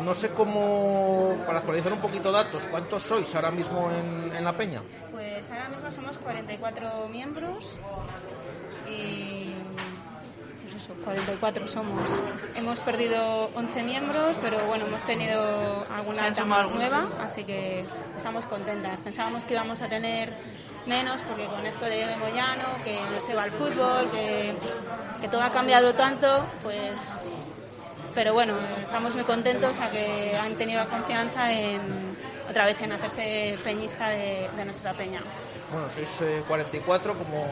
no sé cómo, para actualizar un poquito datos, ¿cuántos sois ahora mismo en, en la peña? Pues ahora mismo somos 44 miembros y 44 somos. Hemos perdido 11 miembros, pero bueno, hemos tenido alguna nueva, así que estamos contentas. Pensábamos que íbamos a tener menos, porque con esto de Moyano, que no se va al fútbol, que, que todo ha cambiado tanto, pues. Pero bueno, estamos muy contentos a que han tenido la confianza en otra vez en hacerse peñista de, de nuestra peña. Bueno, sois 44, eh, como,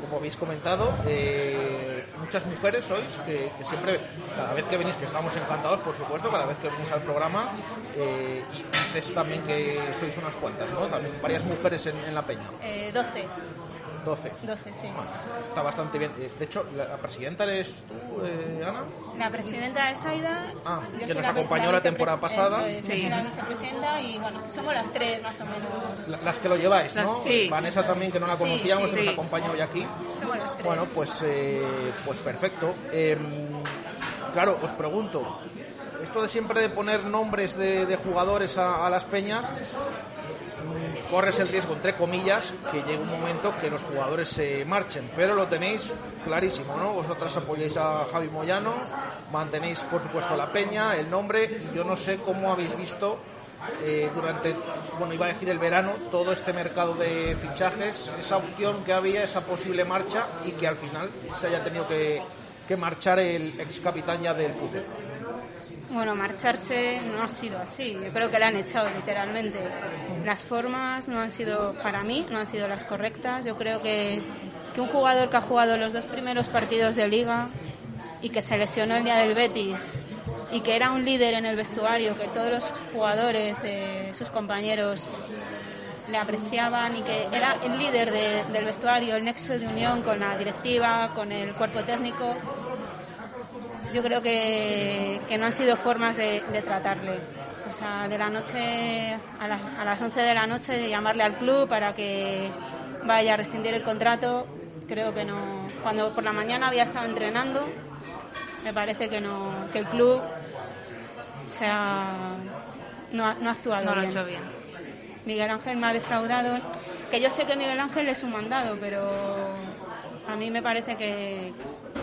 como habéis comentado. Eh, muchas mujeres sois, que, siempre, cada vez que venís, que estamos encantados, por supuesto, cada vez que venís al programa, eh, y dices también que sois unas cuantas, ¿no? También varias mujeres en, la peña. 12. 12. 12, sí. Está bastante bien. Eh, De hecho, la, presidenta eres tú, eh, Ana. La presidenta es Aida. Ah, yo que nos la- acompañó la temporada pasada. es, yo soy la vicepresidenta y bueno, somos las tres más o menos. La- Las que lo lleváis, ¿no? Sí. Vanessa también, que no la Sí, conocíamos, sí. que nos Sí. acompaña hoy aquí. Somos las tres. Bueno, pues, eh, pues perfecto. Em, claro, os pregunto, esto de siempre de poner nombres de, de jugadores a, a las peñas, corres el riesgo, entre comillas, que llegue un momento que los jugadores se marchen, pero lo tenéis clarísimo, ¿no? Vosotras apoyáis a Javi Moyano, mantenéis, por supuesto, la peña, el nombre, yo no sé cómo habéis visto eh, durante, bueno, iba a decir el verano, todo este mercado de fichajes, esa opción que había, esa posible marcha y que al final se haya tenido que, que marchar el ex capitán ya del Pucet. Bueno, marcharse no ha sido así. Yo creo que la han echado literalmente. Las formas no han sido, para mí, no han sido las correctas. Yo creo que, que un jugador que ha jugado los dos primeros partidos de liga y que se lesionó el día del Betis y que era un líder en el vestuario, que todos los jugadores, eh, sus compañeros, le apreciaban y que era el líder de- del vestuario, el nexo de unión con la directiva, con el cuerpo técnico. Yo creo que, que no han sido formas de, de tratarle. O sea, de la noche a las, a las 11 de la noche de llamarle al club para que vaya a rescindir el contrato, creo que no. Cuando por la mañana había estado entrenando, me parece que no que el club se ha- no, ha, no ha actuado No lo ha bien. hecho bien. Miguel Ángel me ha defraudado. Que yo sé que Miguel Ángel es un mandado, pero a mí me parece que,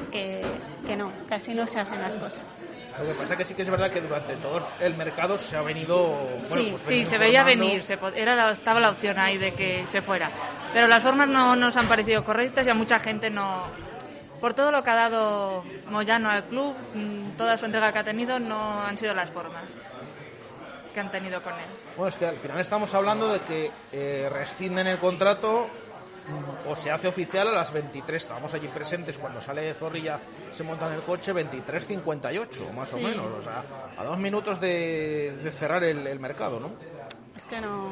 que, que no, así no se hacen las cosas. Lo que pasa que sí que es verdad que durante todo el mercado se ha venido... bueno, sí, pues sí, se veía formando- venir, se era la- estaba la opción ahí de que se fuera. Pero las formas no nos han parecido correctas y a mucha gente no... Por todo lo que ha dado Moyano al club, mm, toda su entrega que ha tenido, no han sido las formas que han tenido con él. Bueno, es que al final estamos hablando de que eh, rescinden el contrato o se hace oficial a las 23. Estábamos allí presentes cuando sale de Zorrilla, se monta en el coche 23.58, más o menos. O sea, a dos minutos de, de cerrar el, el mercado, ¿no? Es que no.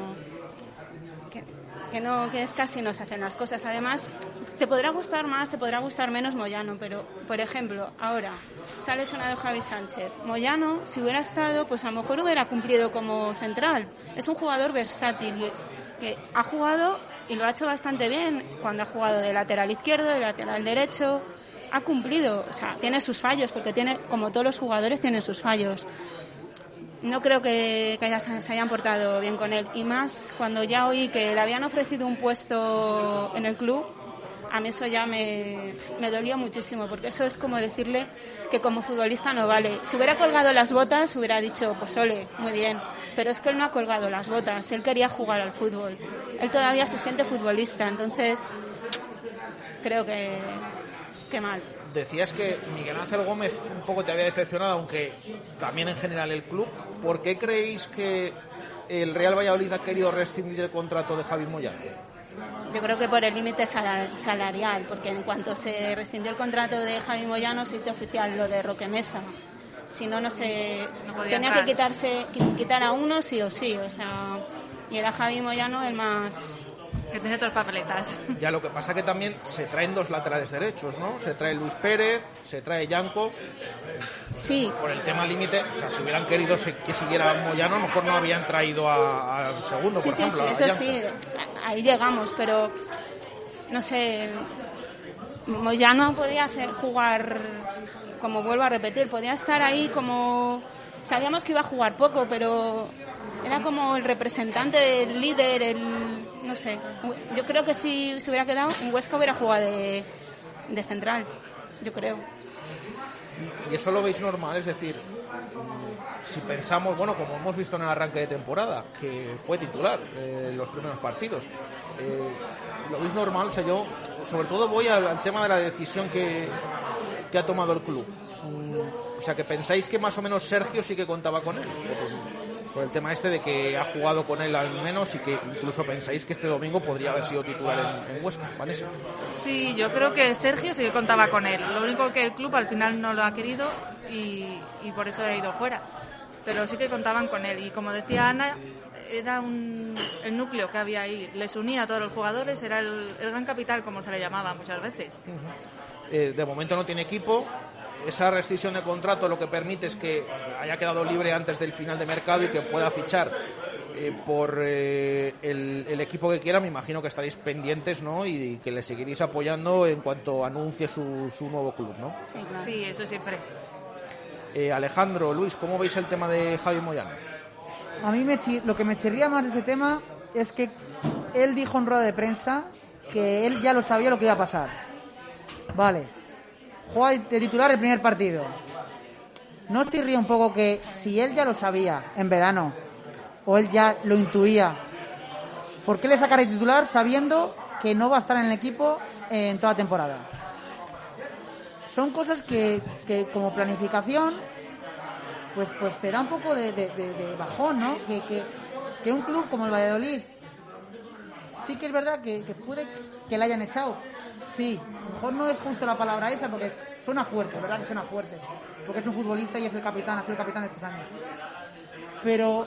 Que, que no, que es casi no se hacen las cosas. Además, te podrá gustar más, te podrá gustar menos Moyano, pero, por ejemplo, ahora sale sonado Javi Sánchez. Moyano, si hubiera estado, pues a lo mejor hubiera cumplido como central. Es un jugador versátil que ha jugado y lo ha hecho bastante bien cuando ha jugado de lateral izquierdo, de lateral derecho. Ha cumplido, o sea, tiene sus fallos, porque tiene, como todos los jugadores, tienen sus fallos no creo que, que haya- se hayan portado bien con él. Y más cuando ya oí que le habían ofrecido un puesto en el club, a mí eso ya me, me dolió muchísimo, porque eso es como decirle que como futbolista no vale. Si hubiera colgado las botas, hubiera dicho, pues ole, muy bien. Pero es que él no ha colgado las botas, él quería jugar al fútbol. Él todavía se siente futbolista, entonces creo que, mal. Decías que Miguel Ángel Gómez un poco te había decepcionado, aunque también en general el club. ¿Por qué creéis que el Real Valladolid ha querido rescindir el contrato de Javi Moyano? Yo creo que por el límite sala- salarial, porque en cuanto se rescindió el contrato de Javi Moyano se hizo oficial lo de Roque Mesa. Si no, no se tenía entrar. que quitarse qui- quitar a uno sí o sí, o sea, y era Javi Moyano el más que tiene otras papeletas. Ya lo que pasa que también se traen dos laterales derechos, ¿no? Se trae Luis Pérez, se trae Yanco. Sí. Por el tema límite, o sea, si hubieran querido que siguiera Moyano, a lo mejor no habían traído al segundo, Sí, por sí, ejemplo. sí, eso Yanco. sí, ahí llegamos, pero no sé, Moyano podía hacer, jugar, como vuelvo a repetir, podía estar ahí como, sabíamos que iba a jugar poco, pero era como el representante, el líder, el, no sé, yo creo que si se hubiera quedado, en Huesca hubiera jugado de, de central, yo creo. Y eso lo veis normal, es decir, si pensamos, bueno, como hemos visto en el arranque de temporada, que fue titular eh, los primeros partidos, eh, lo veis normal, o sea, yo sobre todo voy al, al tema de la decisión que, que ha tomado el club. Mm, O sea, que pensáis que más o menos Sergio sí que contaba con él, por, el tema este de que ha jugado con él al menos y que incluso pensáis que este domingo podría haber sido titular en, en Huesca, Vanessa. Sí, yo creo que Sergio sí que contaba con él. Lo único que el club al final no lo ha querido y, y por eso ha ido fuera. pero sí que contaban con él. Y como decía Ana, era un, el núcleo que había ahí, les unía a todos los jugadores, era el, el gran capital, como se le llamaba muchas veces. Eh, de momento no tiene equipo. Esa restricción de contrato lo que permite es que haya quedado libre antes del final de mercado y que pueda fichar eh, por eh, el, el equipo que quiera. Me imagino que estaréis pendientes ¿no? y, que le seguiréis apoyando en cuanto anuncie su, su nuevo club. ¿no? Sí, sí eso siempre. Eh, Alejandro, Luis, ¿cómo veis el tema de Javi Moyano? A mí me lo que me chirría más de este tema es que él dijo en rueda de prensa que él ya lo sabía lo que iba a pasar. Vale. Juega de titular el primer partido. ¿No os chirría un poco que si él ya lo sabía en verano o él ya lo intuía, ¿por qué le sacar el titular sabiendo que no va a estar en el equipo en toda temporada? Son cosas que, que como planificación pues pues te da un poco de, de- de- de bajón, ¿no? Que, que, que un club como el Valladolid sí que es verdad que, que puede que le hayan echado. Sí, a lo mejor no es justo la palabra esa porque suena fuerte, ¿verdad? Que suena fuerte. Porque es un futbolista y es el capitán, ha sido el capitán de estos años. Pero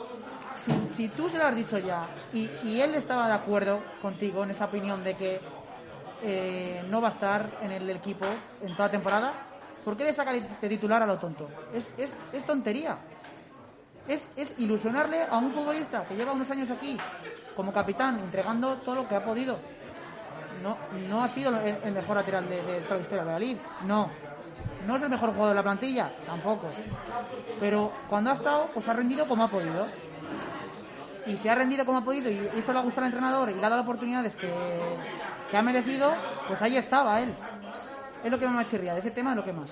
si, tú se lo has dicho ya y, y él estaba de acuerdo contigo en esa opinión de que eh, no va a estar en el equipo en toda temporada, ¿por qué le saca de titular a lo tonto? Es, es, es tontería. Es, es ilusionarle a un futbolista que lleva unos años aquí como capitán, entregando todo lo que ha podido. No, no ha sido el, mejor lateral de, toda la historia de Valladolid. No. No es el mejor jugador de la plantilla, tampoco. Pero cuando ha estado, pues ha rendido como ha podido. Y si ha rendido como ha podido y eso le ha gustado al entrenador y le ha dado oportunidades que, que ha merecido, pues ahí estaba él. Es lo que más me chirría, de ese tema es lo que más.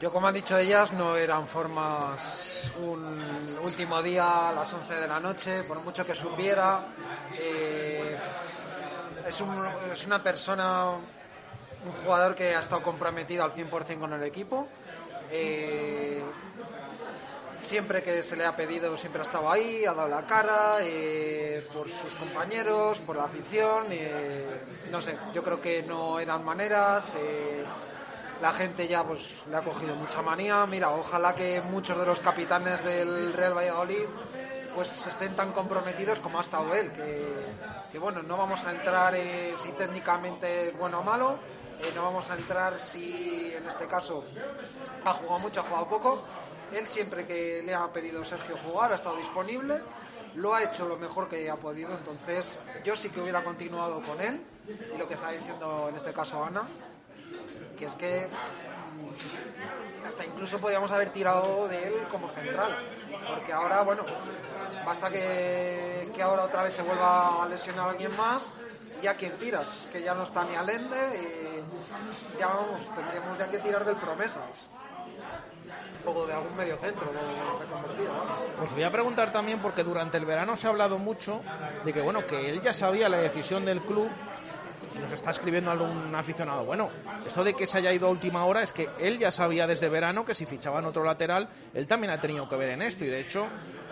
Yo, como han dicho ellas, no eran formas un último día a las 11 de la noche, por mucho que supiera. eh, es, un- es una persona, un jugador que ha estado comprometido al 100% con el equipo. Eh, siempre que se le ha pedido, siempre ha estado ahí, ha dado la cara eh, por sus compañeros, por la afición. eh, no sé, yo creo que no eran maneras. la gente ya pues le ha cogido mucha manía. Mira, ojalá que muchos de los capitanes del Real Valladolid pues estén tan comprometidos como ha estado él. Que, que, bueno, no vamos a entrar eh, si técnicamente es bueno o malo. eh, no vamos a entrar si en este caso ha jugado mucho, ha jugado poco. Él siempre que le ha pedido Sergio jugar ha estado disponible. Lo ha hecho lo mejor que ha podido. Entonces yo sí que hubiera continuado con él. Y lo que está diciendo en este caso Ana, que es que hasta incluso podríamos haber tirado de él como central, porque ahora, bueno, basta que, ahora otra vez se vuelva a lesionar a alguien más, y a tiras, que ya no está ni Alende, y ya vamos, tendríamos ya que tirar del promesas. O de algún medio centro. ¿no? Os voy a preguntar también porque durante el verano se ha hablado mucho de que bueno que él ya sabía la decisión del club nos está escribiendo algún aficionado. Bueno, esto de que se haya ido a última hora es que él ya sabía desde verano que si fichaban otro lateral, él también ha tenido que ver en esto y de hecho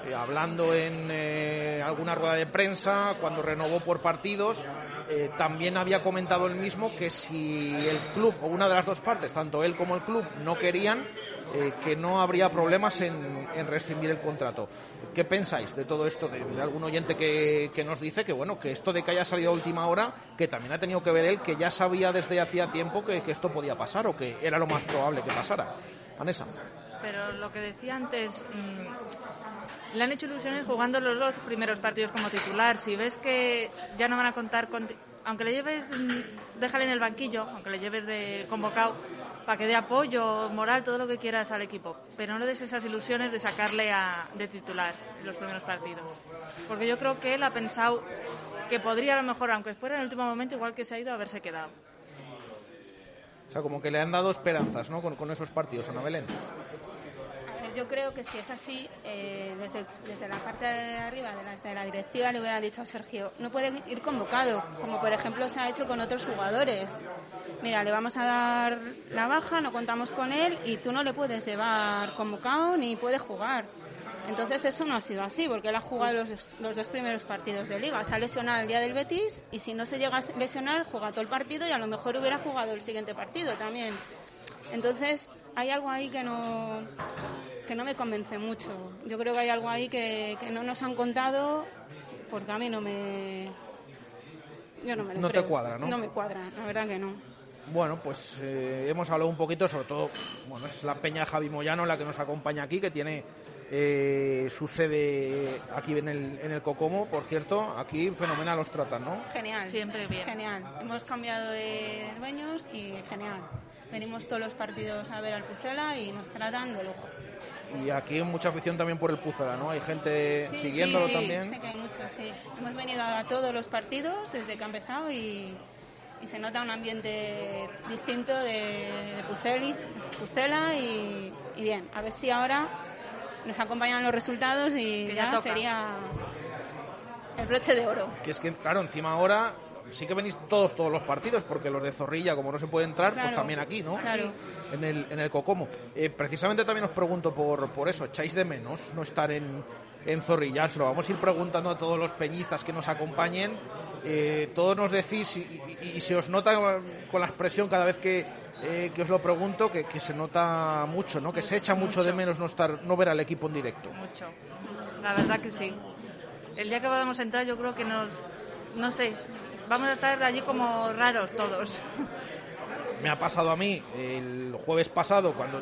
eh, hablando en eh, alguna rueda de prensa cuando renovó por partidos eh, también había comentado él mismo que si el club o una de las dos partes, tanto él como el club, no querían, que no habría problemas en rescindir el contrato. ¿Qué pensáis de todo esto? De, de algún oyente que, que nos dice que bueno, que esto de que haya salido a última hora, que también ha tenido que ver él, que ya sabía desde hacía tiempo que, esto podía pasar o que era lo más probable que pasara. Vanessa. Pero lo que decía antes, mm, le han hecho ilusiones jugando los dos primeros partidos como titular. Si ves que ya no van a contar con... Aunque le lleves, mm, déjale en el banquillo, aunque le lleves de convocado, para que dé apoyo, moral, todo lo que quieras al equipo. Pero no le des esas ilusiones de sacarle a, de titular en los primeros partidos. Porque yo creo que él ha pensado que podría a lo mejor, aunque fuera en el último momento, igual que se ha ido, haberse quedado. O sea, como que le han dado esperanzas, ¿no? Con, con esos partidos, Ana Belén. Yo creo que si es así, eh, desde, desde la parte de arriba, desde la directiva, le hubiera dicho a Sergio, no puede ir convocado, como por ejemplo se ha hecho con otros jugadores. Mira, le vamos a dar la baja, no contamos con él y tú no le puedes llevar convocado ni puede jugar. Entonces eso no ha sido así, porque él ha jugado los, los dos primeros partidos de liga. Se ha lesionado el día del Betis y si no se llega a lesionar, juega todo el partido y a lo mejor hubiera jugado el siguiente partido también. Entonces hay algo ahí que no, que no me convence mucho. Yo creo que hay algo ahí que, que no nos han contado porque a mí no me... Yo no me lo No te cuadra, ¿no? No me cuadra, la verdad que no. Bueno, pues eh, hemos hablado un poquito, sobre todo, bueno, es la Peña Javi Moyano la que nos acompaña aquí, que tiene eh, su sede aquí en el, en el Cocomo, por cierto, aquí fenomenal los tratan, ¿no? Genial. Siempre bien. Genial. Hemos cambiado de dueños y genial. Venimos todos los partidos a ver al Pucela y nos tratan de lujo. Y aquí hay mucha afición también por el Pucela, ¿no? Hay gente Sí, siguiéndolo sí, sí, también. sé que hay muchos, sí. Hemos venido a todos los partidos desde que ha empezado y, y se nota un ambiente distinto de, de Puceli, Pucela y, y bien. A ver si ahora nos acompañan los resultados y Que ya ya, sería el broche de oro. Que es que, claro, encima ahora sí que venís todos, todos los partidos, porque los de Zorrilla, como no se puede entrar, pues también aquí, ¿no? claro. En el, en el Cocomo. Eh, precisamente también os pregunto por, por eso, ¿echáis de menos no estar en, en Zorrilla? Se lo vamos a ir preguntando a todos los peñistas que nos acompañen. Eh, todos nos decís, y, y- y se os nota con la expresión cada vez que, eh, que os lo pregunto, que, que se nota mucho, ¿no? Que se echa mucho, de menos no estar no ver al equipo en directo. Mucho. La verdad que sí. El día que podamos entrar yo creo que nos... No sé, vamos a estar allí como raros todos. me ha pasado a mí el jueves pasado cuando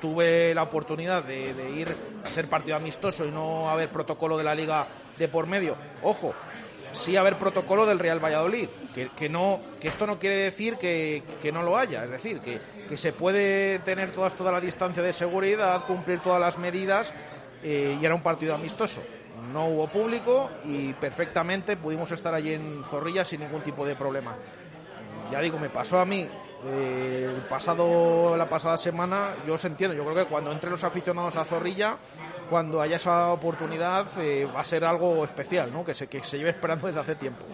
tuve la oportunidad de, ir a ser partido amistoso y no haber protocolo de la liga de por medio. Ojo, sí haber protocolo del Real Valladolid, que, que no, que esto no quiere decir que, que no lo haya, es decir, que, que se puede tener todas, toda la distancia de seguridad, cumplir todas las medidas eh, y era un partido amistoso. No hubo público y perfectamente pudimos estar allí en Zorrilla sin ningún tipo de problema ya digo, me pasó a mí eh, pasado, la pasada semana, yo os entiendo, yo creo que cuando entren los aficionados a Zorrilla, cuando haya esa oportunidad, eh, va a ser algo especial, ¿no? Que se, que se lleve esperando desde hace tiempo.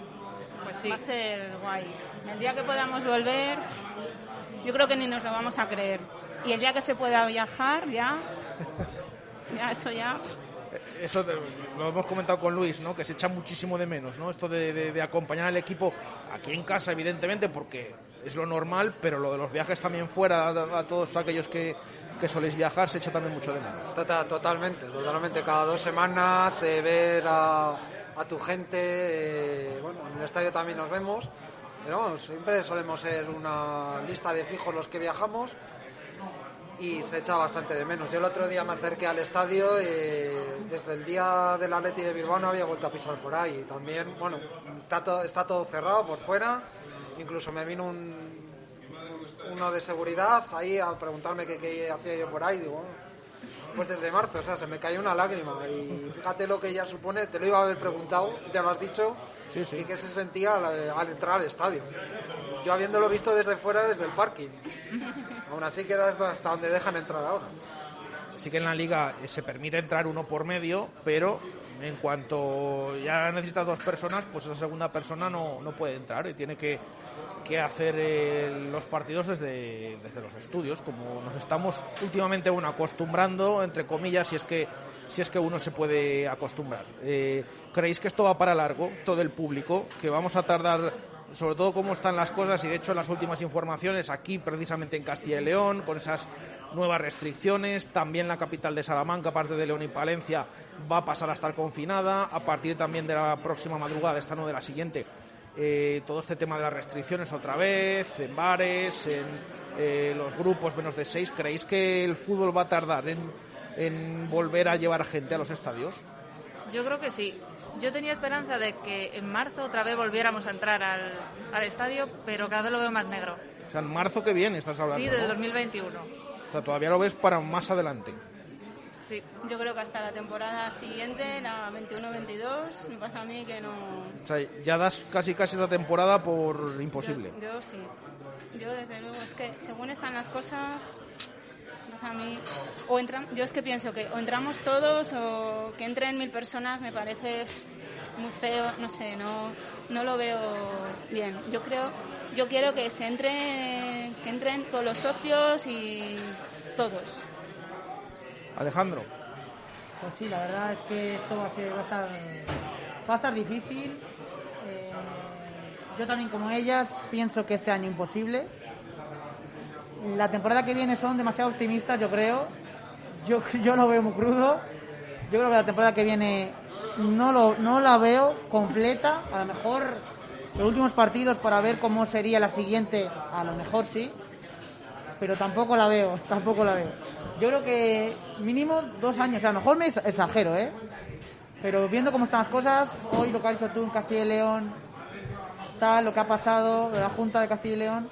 Pues Va a ser guay. El día que podamos volver, yo creo que ni nos lo vamos a creer. Y el día que se pueda viajar, ya, ya eso ya. Eso te- lo hemos comentado con Luis, ¿no? Que se echa muchísimo de menos, ¿no? Esto de, de- de acompañar al equipo aquí en casa, evidentemente, porque es lo normal, pero lo de los viajes también fuera, a, todos aquellos que, que soléis viajar, se echa también mucho de menos. Tota- totalmente, totalmente. Cada dos semanas eh, ver a, tu gente, eh, bueno, en el estadio también nos vemos, pero siempre solemos ser una lista de fijos los que viajamos y se echa bastante de menos. Yo el otro día me acerqué al estadio, eh, desde el día del Atleti de Bilbao no había vuelto a pisar por ahí. También, bueno, está todo, está todo cerrado por fuera, incluso me vino un, uno de seguridad ahí a preguntarme qué, qué hacía yo por ahí, digo, pues desde marzo, o sea, se me cayó una lágrima y fíjate lo que ya supone, te lo iba a haber preguntado, ya lo has dicho, y qué se sentía al, al entrar al estadio. Yo habiéndolo visto desde fuera, desde el parking. Aún así queda hasta donde dejan entrar ahora. sí que en la liga eh, se permite entrar uno por medio, pero en cuanto ya necesitas dos personas, pues esa segunda persona no, no puede entrar y tiene que, que hacer eh, los partidos desde, desde los estudios, como nos estamos últimamente bueno, acostumbrando, entre comillas, si es que, si es que uno se puede acostumbrar. Eh, ¿Creéis que esto va para largo, esto del público, que vamos a tardar sobre todo cómo están las cosas y de hecho las últimas informaciones aquí precisamente en Castilla y León con esas nuevas restricciones también la capital de Salamanca aparte de León y Palencia va a pasar a estar confinada a partir también de la próxima madrugada esta no de la siguiente eh, todo este tema de las restricciones otra vez en bares en eh, los grupos menos de seis ¿creéis que el fútbol va a tardar en, en volver a llevar gente a los estadios? Yo creo que sí. Yo tenía esperanza de que en marzo otra vez volviéramos a entrar al, al estadio, pero cada vez lo veo más negro. O sea, en marzo que viene estás hablando Sí, de ¿no? 2021. O sea, todavía lo ves para más adelante Sí. Yo creo que hasta la temporada siguiente, la 21-22, me pasa a mí que no. O sea, ya das casi casi la temporada por imposible. Yo, yo sí. Yo, desde luego, es que según están las cosas, a mí. O entran, yo es que pienso que o entramos todos o que entren mil personas me parece muy feo, no sé, no, no lo veo bien. Yo creo, yo quiero que se entre, que entren todos los socios y todos. Alejandro, Pues sí, la verdad es que esto va a, ser, va a, estar, va a estar difícil. Eh, yo también, como ellas, pienso que este año imposible. La temporada que viene son demasiado optimistas, yo creo. yo, yo lo veo muy crudo. Yo creo que la temporada que viene no, lo, no la veo completa. A lo mejor los últimos partidos para ver cómo sería la siguiente, a lo mejor sí. Pero tampoco la veo, tampoco la veo. Yo creo que mínimo dos años. a lo mejor me exagero, ¿eh? Pero viendo cómo están las cosas, hoy lo que has dicho tú en Castilla y León, tal, lo que ha pasado la Junta de Castilla y León,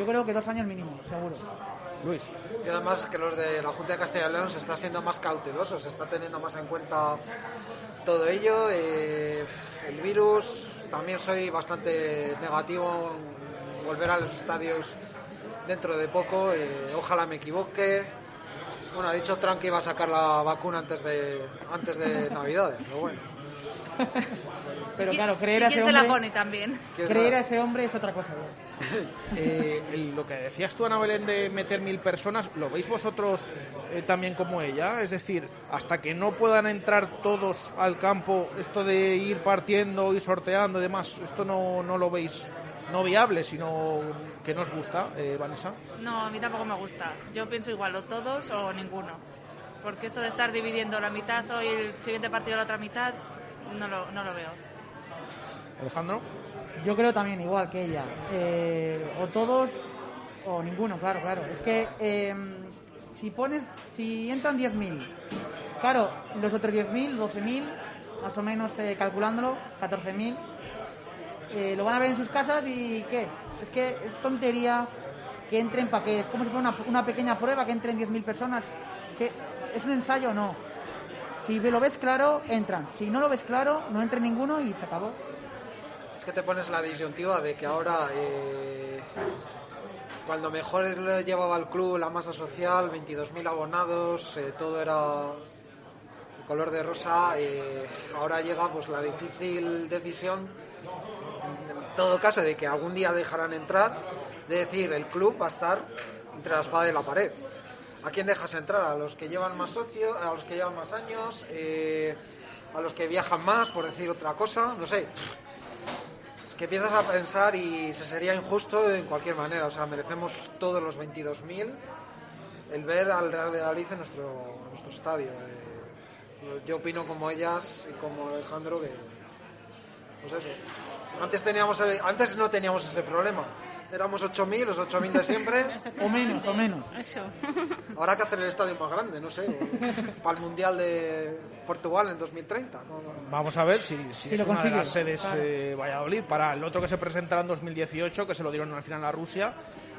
yo creo que dos años mínimo, seguro. Luis. Y además que los de la Junta de Castilla y León se está siendo más cauteloso, se está teniendo más en cuenta todo ello. Eh, el virus, también soy bastante negativo en volver a los estadios dentro de poco. Eh, ojalá me equivoque. Bueno, ha dicho Trump que iba a sacar la vacuna antes de, antes de Navidades, pero bueno. Pero claro, creer a ese se hombre. la pone también? Creer a ese hombre es otra cosa. Eh, lo que decías tú, Ana Belén, de meter mil personas, ¿lo veis vosotros eh, también como ella? Es decir, hasta que no puedan entrar todos al campo, esto de ir partiendo y sorteando y demás, ¿esto no, no lo veis no viable, sino que nos gusta, eh, Vanessa? No, a mí tampoco me gusta. Yo pienso igual, o todos o ninguno. Porque esto de estar dividiendo la mitad hoy el siguiente partido la otra mitad, no lo, no lo veo. Alejandro. Yo creo también igual que ella. Eh, o todos o ninguno, claro, claro. Es que eh, si pones, si entran 10.000, claro, los otros 10.000, 12.000, más o menos eh, calculándolo, 14.000, eh, lo van a ver en sus casas y ¿qué? Es que es tontería que entren para qué. Es como si fuera una, pequeña prueba que entren 10.000 personas. ¿Qué? ¿Es un ensayo o no? Si lo ves claro, entran. Si no lo ves claro, no entre ninguno y se acabó. Es que te pones la disyuntiva de que ahora, eh, cuando mejor llevaba el club la masa social, 22.000 abonados, eh, todo era color de rosa, eh, ahora llega pues la difícil decisión, en todo caso de que algún día dejarán entrar, de decir el club va a estar entre la espada y la pared. ¿A quién dejas entrar? ¿A los que llevan más socios? ¿A los que llevan más años? Eh, ¿A los que viajan más, por decir otra cosa? No sé Es que empiezas a pensar y se sería injusto en cualquier manera. O sea, merecemos todos los 22.000 el ver al Real Valladolid en nuestro, nuestro estadio. Eh, yo opino como ellas y como Alejandro que. Pues eso. Antes, teníamos, eh, antes no teníamos ese problema. Éramos 8.000, los 8.000 de siempre. O menos, o menos. Eso. Ahora hay que hacer el estadio más grande, no sé. Para el Mundial de Portugal en 2030. ¿no? Vamos a ver si, si Si es lo una de las sedes claro. eh, Valladolid. Para el otro que se presentará en 2018, que se lo dieron al final a Rusia,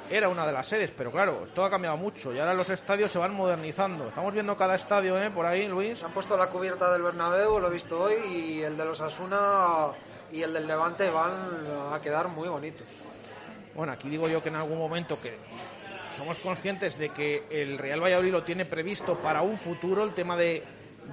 era una de las sedes. Pero claro, todo ha cambiado mucho y ahora los estadios se van modernizando. Estamos viendo cada estadio ¿eh? por ahí, Luis. Han puesto la cubierta del Bernabéu, lo he visto hoy, y el de los Asuna y el del Levante van a quedar muy bonitos. Bueno, aquí digo yo que en algún momento que somos conscientes de que el Real Valladolid lo tiene previsto para un futuro, el tema de,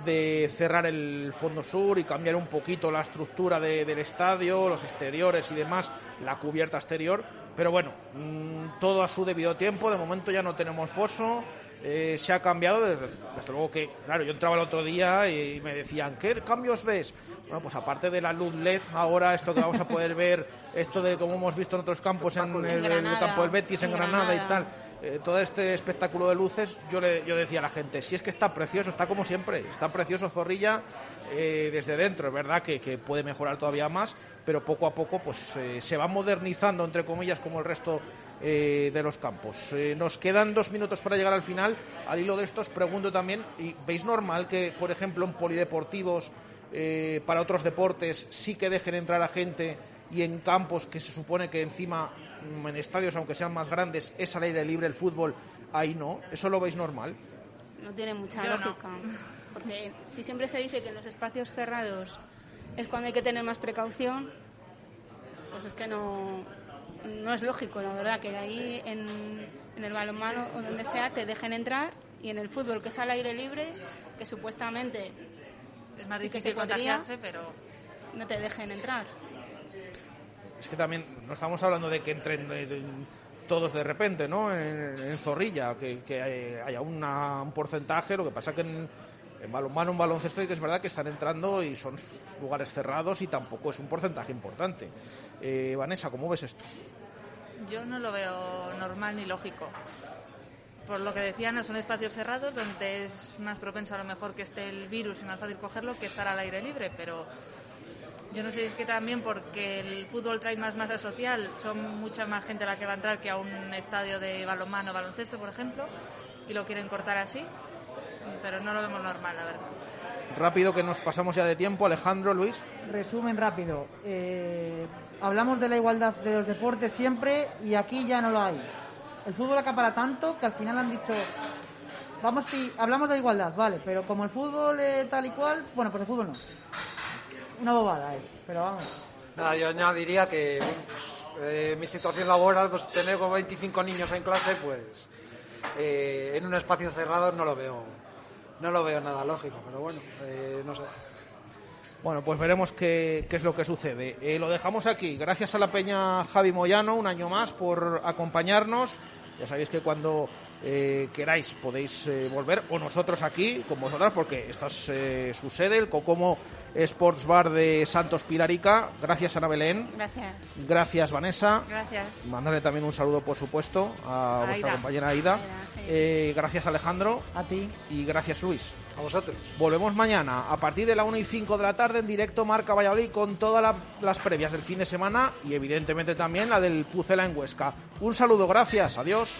de cerrar el fondo sur y cambiar un poquito la estructura de- del estadio, los exteriores y demás, la cubierta exterior. Pero bueno, mm, todo a su debido tiempo. De momento ya no tenemos foso. Eh, se ha cambiado, desde, desde luego que, claro, yo entraba el otro día y me decían, ¿qué cambios ves? Bueno, pues aparte de la luz LED, ahora esto que vamos a poder ver, esto de como hemos visto en otros campos, en el, el Granada, campo del Betis, en, en Granada, y tal, eh, todo este espectáculo de luces, yo, le, yo decía a la gente, si es que está precioso, está como siempre, está precioso Zorrilla eh, desde dentro, es verdad que, que puede mejorar todavía más, pero poco a poco pues eh, se va modernizando, entre comillas, como el resto eh, de los campos. Eh, nos quedan dos minutos para llegar al final. Al hilo de estos, pregunto también, ¿y ¿veis normal que, por ejemplo, en polideportivos, eh, para otros deportes, sí que dejen entrar a gente y en campos que se supone que encima, mm, en estadios, aunque sean más grandes, es al aire libre el fútbol, ahí no? ¿Eso lo veis normal? No tiene mucha Yo no. lógica. Porque si siempre se dice que en los espacios cerrados es cuando hay que tener más precaución, pues es que no, no es lógico, la verdad, que ahí en, en el balonmano o donde sea te dejen entrar y en el fútbol, que es al aire libre, que supuestamente Es más sí que difícil se podría, pero no te dejen entrar. Es que también no estamos hablando de que entren de- de- todos de repente, ¿no? En, en Zorrilla, que, que hay- haya una- un porcentaje, lo que pasa que en, en balonmano, en baloncesto, y que es verdad que están entrando y son lugares cerrados y tampoco es un porcentaje importante. Eh, Vanessa, ¿cómo ves esto? yo no lo veo normal ni lógico. por lo que decían, son espacios cerrados donde es más propenso a lo mejor que esté el virus y más fácil cogerlo que estar al aire libre, pero yo no sé si es que también porque el fútbol trae más masa social, son mucha más gente la que va a entrar que a un estadio de balonmano o baloncesto, por ejemplo, y lo quieren cortar así, pero no lo vemos normal, la verdad. Rápido que nos pasamos ya de tiempo, Alejandro, Luis. Resumen rápido. Eh, hablamos de la igualdad de los deportes siempre y aquí ya no lo hay. El fútbol acapara tanto que al final han dicho, vamos si hablamos de igualdad, vale, pero como el fútbol es tal y cual, bueno, pues el fútbol no. Una bobada es, pero vamos. Nada, yo añadiría que pues, eh, mi situación laboral, pues tener como 25 niños en clase, pues eh, en un espacio cerrado no lo veo, no lo veo nada lógico, pero bueno, eh, no sé. Bueno, pues veremos qué, qué es lo que sucede. Eh, lo dejamos aquí. Gracias a la Peña Javi Moyano, un año más, por acompañarnos. Ya sabéis que cuando eh, queráis podéis eh, volver, o nosotros aquí con vosotras, porque esta es eh, su sede, el Cocomo Sports Bar de Santos Pilarica. Gracias, Ana Belén. Gracias. Gracias, Vanessa. Gracias. Mandarle también un saludo, por supuesto, a, A vuestra Aida. compañera Aida. Aida, sí. Eh, gracias, Alejandro. A ti. Y gracias, Luis. A vosotros. Volvemos mañana a partir de la 1 y 5 de la tarde en directo Marca Valladolid con todas la- las previas del fin de semana y evidentemente también la del Pucela en Huesca. Un saludo, gracias, adiós.